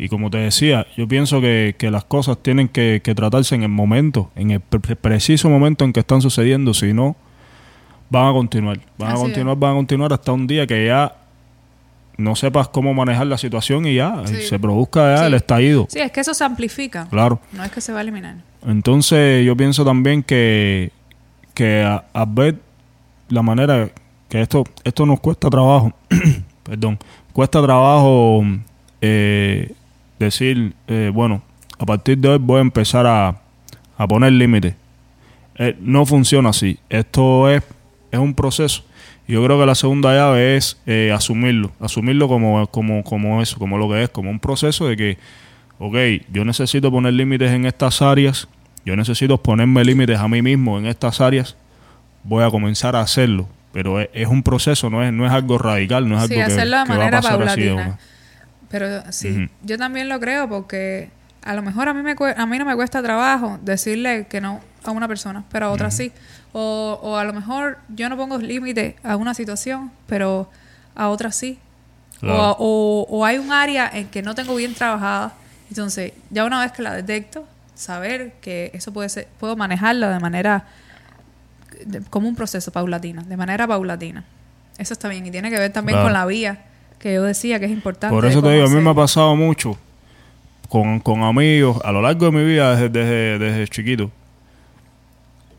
Y como te decía, yo pienso que, que las cosas tienen que, que tratarse en el momento, en el pre- preciso momento en que están sucediendo, si no, van a continuar. Van Así a continuar, van a continuar hasta un día que ya no sepas cómo manejar la situación y ya Sí. se produzca ya Sí. el estallido. Sí, es que eso se amplifica. Claro. No es que se va a eliminar. Entonces yo pienso también que, que a, ver la manera que esto, esto nos cuesta trabajo, perdón, cuesta trabajo eh, decir, eh, bueno, a partir de hoy voy a empezar a, a poner límites. Eh, no funciona así. Esto es, es un proceso. Yo creo que la segunda llave es eh, asumirlo, asumirlo como, como, como eso, como lo que es, como un proceso de que, ok, yo necesito poner límites en estas áreas, yo necesito ponerme límites a mí mismo en estas áreas, voy a comenzar a hacerlo, pero es, es un proceso, no es, no es algo radical, no es Sí, algo que, de que va a manera pasar así de paulatina. una. Pero sí, yo también lo creo porque a lo mejor a mí, me a mí no me cuesta trabajo decirle que no a una persona, pero a otra sí. O, o a lo mejor yo no pongo límite a una situación, pero a otra sí. Claro. O, o- o hay un área en que no tengo bien trabajada. Entonces, ya una vez que la detecto, saber que eso puede ser, puedo manejarlo de manera de- como un proceso paulatino, de manera paulatina. Eso está bien y tiene que ver también Claro. con la vía que yo decía que es importante. Por eso te digo, a mí me ha pasado mucho con, con amigos a lo largo de mi vida desde, desde, desde chiquito.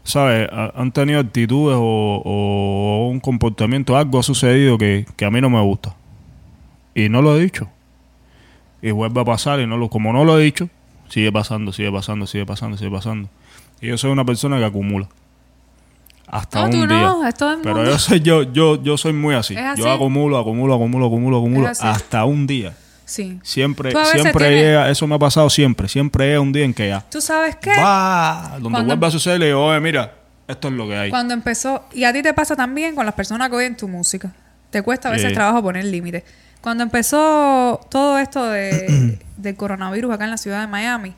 ¿Sabes? Ha- Han tenido actitudes o, o un comportamiento, algo ha sucedido que, que a mí no me gusta. Y no lo he dicho. Y vuelve a pasar y no lo, como no lo he dicho, sigue pasando, sigue pasando, sigue pasando, sigue pasando. Y yo soy una persona que acumula. Hasta No, un tú día. no, es todo el Pero yo soy, yo, yo, yo soy muy así. Yo acumulo, acumulo, acumulo, acumulo, acumulo, hasta un día. Sí. Siempre, siempre tienes- llega, eso me ha pasado siempre, siempre llega un día en que ya ¿Tú sabes qué? va, donde Cuando- vuelve a suceder, le digo, oye, mira, esto es lo que hay. Cuando empezó, y a ti te pasa también con las personas que oyen tu música. Te cuesta a veces Eh. trabajo poner límites. Cuando empezó todo esto de, del coronavirus acá en la ciudad de Miami,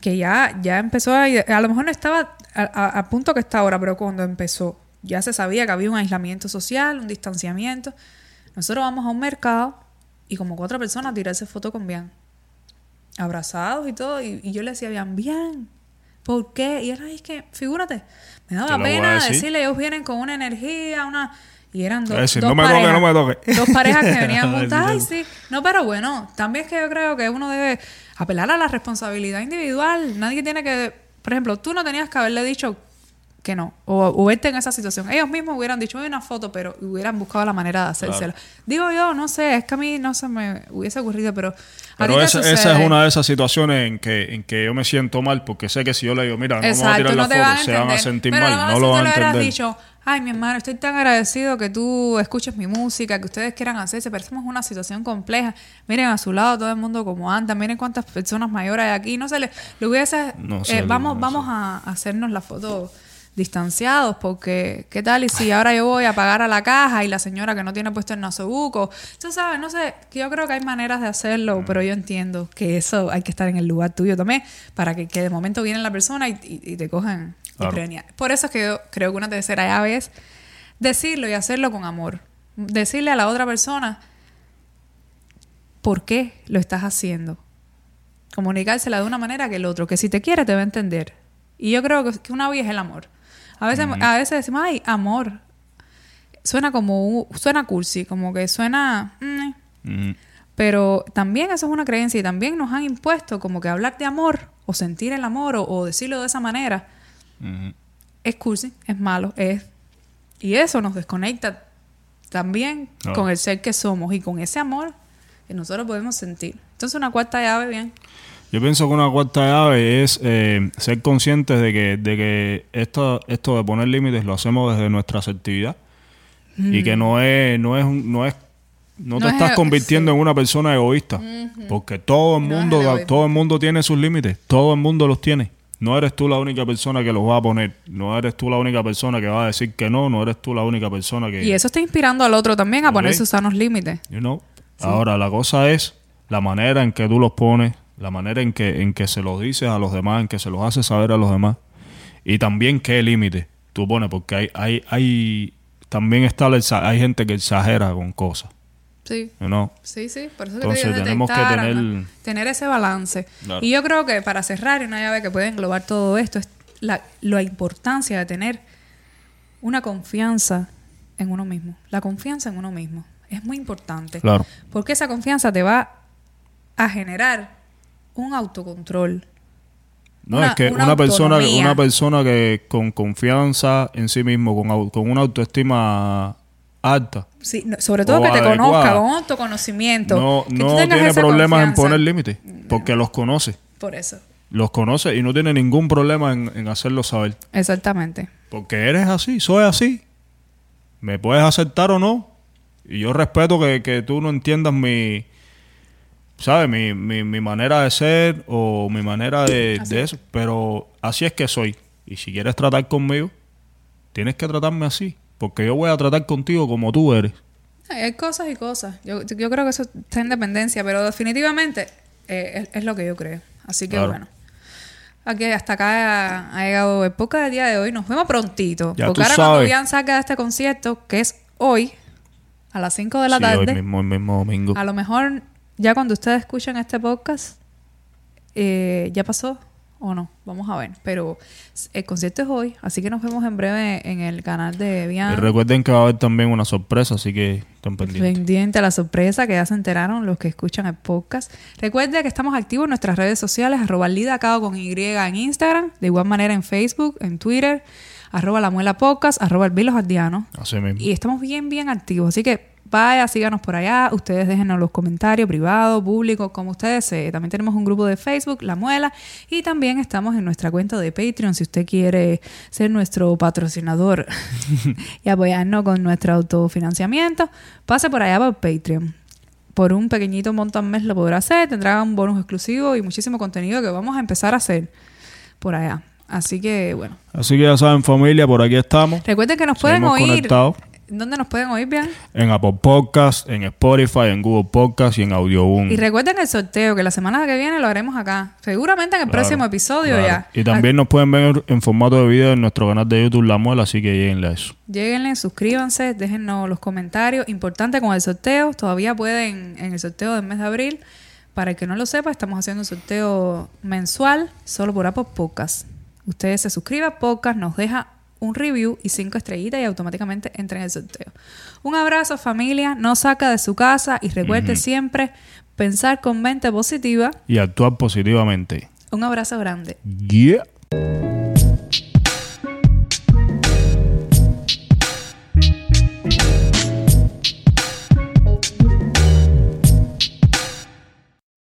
que ya, ya empezó a, a lo mejor no estaba a, a- a punto que está ahora, pero cuando empezó, ya se sabía que había un aislamiento social, un distanciamiento. Nosotros vamos a un mercado y como cuatro personas a tirarse foto con Bian. Abrazados y todo. Y, y yo le decía, Bian, Bian, ¿por qué? Y era, es que, figúrate, me daba a pena decir. decirle, ellos vienen con una energía, una... Y eran dos, decir, no me toque, parejas. no me toque. Dos parejas que venían juntas. Ay, sí. No, pero bueno, también es que yo creo que uno debe apelar a la responsabilidad individual. Nadie tiene que... Por ejemplo, tú no tenías que haberle dicho que no. O, o verte en esa situación. Ellos mismos hubieran dicho, una foto, pero hubieran buscado la manera de hacérsela. Digo yo, no sé, es que a mí no se me hubiese ocurrido, pero... Pero esa, esa es una de esas situaciones en que, en que yo me siento mal, porque sé que si yo le digo, mira, no vamos a tirar la no te foto, van se van a sentir Pero mal, no lo van a entender. dicho, ay, mi hermano, estoy tan agradecido que tú escuches mi música, que ustedes quieran hacerse, pero estamos en una situación compleja. Miren a su lado todo el mundo como anda, miren cuántas personas mayores hay aquí. No se le, le hubiese, No eh, vamos, vamos a hacernos la foto distanciados porque qué tal y si ahora yo voy a pagar a la caja y la señora que no tiene puesto el nasobuco tú sabes no sé que yo creo que hay maneras de hacerlo Mm. pero yo entiendo que eso hay que estar en el lugar tuyo también para que, que de momento viene la persona y, y- y te cojan Claro. por eso es que yo creo que una tercera llave es decirlo y hacerlo con amor decirle a la otra persona por qué lo estás haciendo comunicársela de una manera que el otro, que si te quiere te va a entender. Y yo creo que, una vía es el amor. A veces, a veces decimos, ay, amor. Suena como, suena cursi, como que suena... mm, pero también eso es una creencia y también nos han impuesto como que hablar de amor o sentir el amor o, o decirlo de esa manera Es cursi, es malo, es... Y eso nos desconecta también con el ser que somos y con ese amor que nosotros podemos sentir. Entonces una cuarta llave, bien. Yo pienso que una cuarta llave es eh, ser conscientes de que, de que esto, esto de poner límites lo hacemos desde nuestra asertividad y que no es, no es, no es, no, No te es estás convirtiendo en una persona egoísta, porque todo el No mundo, egoísmo. todo el mundo tiene sus límites, todo el mundo los tiene. No eres tú la única persona que los va a poner, no eres tú la única persona que va a decir que no, no eres tú la única persona que Y eso está inspirando al otro también a poner sus sanos límites. You know? Ahora, la cosa es la manera en que tú los pones, La manera en que, en que se los dices a los demás, en que se los haces saber a los demás. Y también qué límite tú pones, porque hay, hay, hay también está la hay gente que exagera con cosas. Sí. ¿no? Sí, sí, por eso Entonces, que te digo tenemos que tener- ¿no? tener ese balance. Claro. Y yo creo que para cerrar, y una llave que puede englobar todo esto, es la, la importancia de tener una confianza en uno mismo. La confianza en uno mismo es muy importante. Claro. Porque esa confianza te va a generar un autocontrol. No, Una- es que una una, persona, una persona que con confianza en sí mismo, con, con una autoestima alta, Sí, no- sobre todo que te conozca, con autoconocimiento. no, que no tiene problemas en poner límites, porque los conoce. Por eso. Los conoce y no tiene ningún problema en, en hacerlo saber. Exactamente. Porque eres así, soy así. Me puedes aceptar o no. Y yo respeto que, que tú no entiendas mi, ¿sabes? Mi, mi, mi manera de ser o mi manera de eso. Pero así es que soy. Y si quieres tratar conmigo, tienes que tratarme así. Porque yo voy a tratar contigo como tú eres. Hay cosas y cosas. Yo, yo creo que eso está en dependencia, pero definitivamente eh, es, es lo que yo creo. Así que Claro. bueno. Aquí hasta acá ha, ha llegado el podcast del día de hoy. Nos vemos prontito. Ya porque ahora cuando sabes. Bian saca este concierto, que es hoy, a las 5 de la Sí, hoy tarde, mismo, el mismo domingo. a lo mejor ya cuando ustedes escuchen este podcast, eh, ya pasó o no. Vamos a ver. Pero el concierto es hoy, así que nos vemos en breve en el canal de Y Bian. recuerden que va a haber también una sorpresa, así que estén pendientes. Pendiente a la sorpresa que ya se enteraron los que escuchan el podcast. Recuerde que estamos activos en nuestras redes sociales, arroba lidacao con Y en Instagram, de igual manera en Facebook, en Twitter, arroba la muela podcast, arroba el. Así mismo. Y estamos bien, bien activos. Así que vaya, síganos por allá. Ustedes déjenos los comentarios privados, públicos, como ustedes. deseen. también tenemos un grupo de Facebook, La Muela. Y también estamos en nuestra cuenta de Patreon. Si usted quiere ser nuestro patrocinador y apoyarnos con nuestro autofinanciamiento, pase por allá por Patreon. Por un pequeñito monto al mes lo podrá hacer. Tendrá un bonus exclusivo y muchísimo contenido que vamos a empezar a hacer por allá. Así que, bueno. Así que ya saben, familia, por aquí estamos. Recuerden que nos pueden oír. ¿Dónde nos pueden oír, bien? En Apple Podcast, en Spotify, en Google Podcast y en Audioboom. Y recuerden el sorteo, que la semana que viene lo haremos acá. Seguramente en el próximo episodio ya. Y también nos pueden ver en formato de video en nuestro canal de YouTube La Muela, así que lleguenle a eso. Lléguenle, suscríbanse, déjennos los comentarios. Importante con el sorteo, todavía pueden en el sorteo del mes de abril. Para el que no lo sepa, estamos haciendo un sorteo mensual solo por Apple Podcast. Ustedes se suscriban a Podcast, nos deja un review y cinco estrellitas y automáticamente entran en el sorteo. Un abrazo familia, no saca de su casa y recuerde siempre pensar con mente positiva. Y actuar positivamente. Un abrazo grande. Yeah.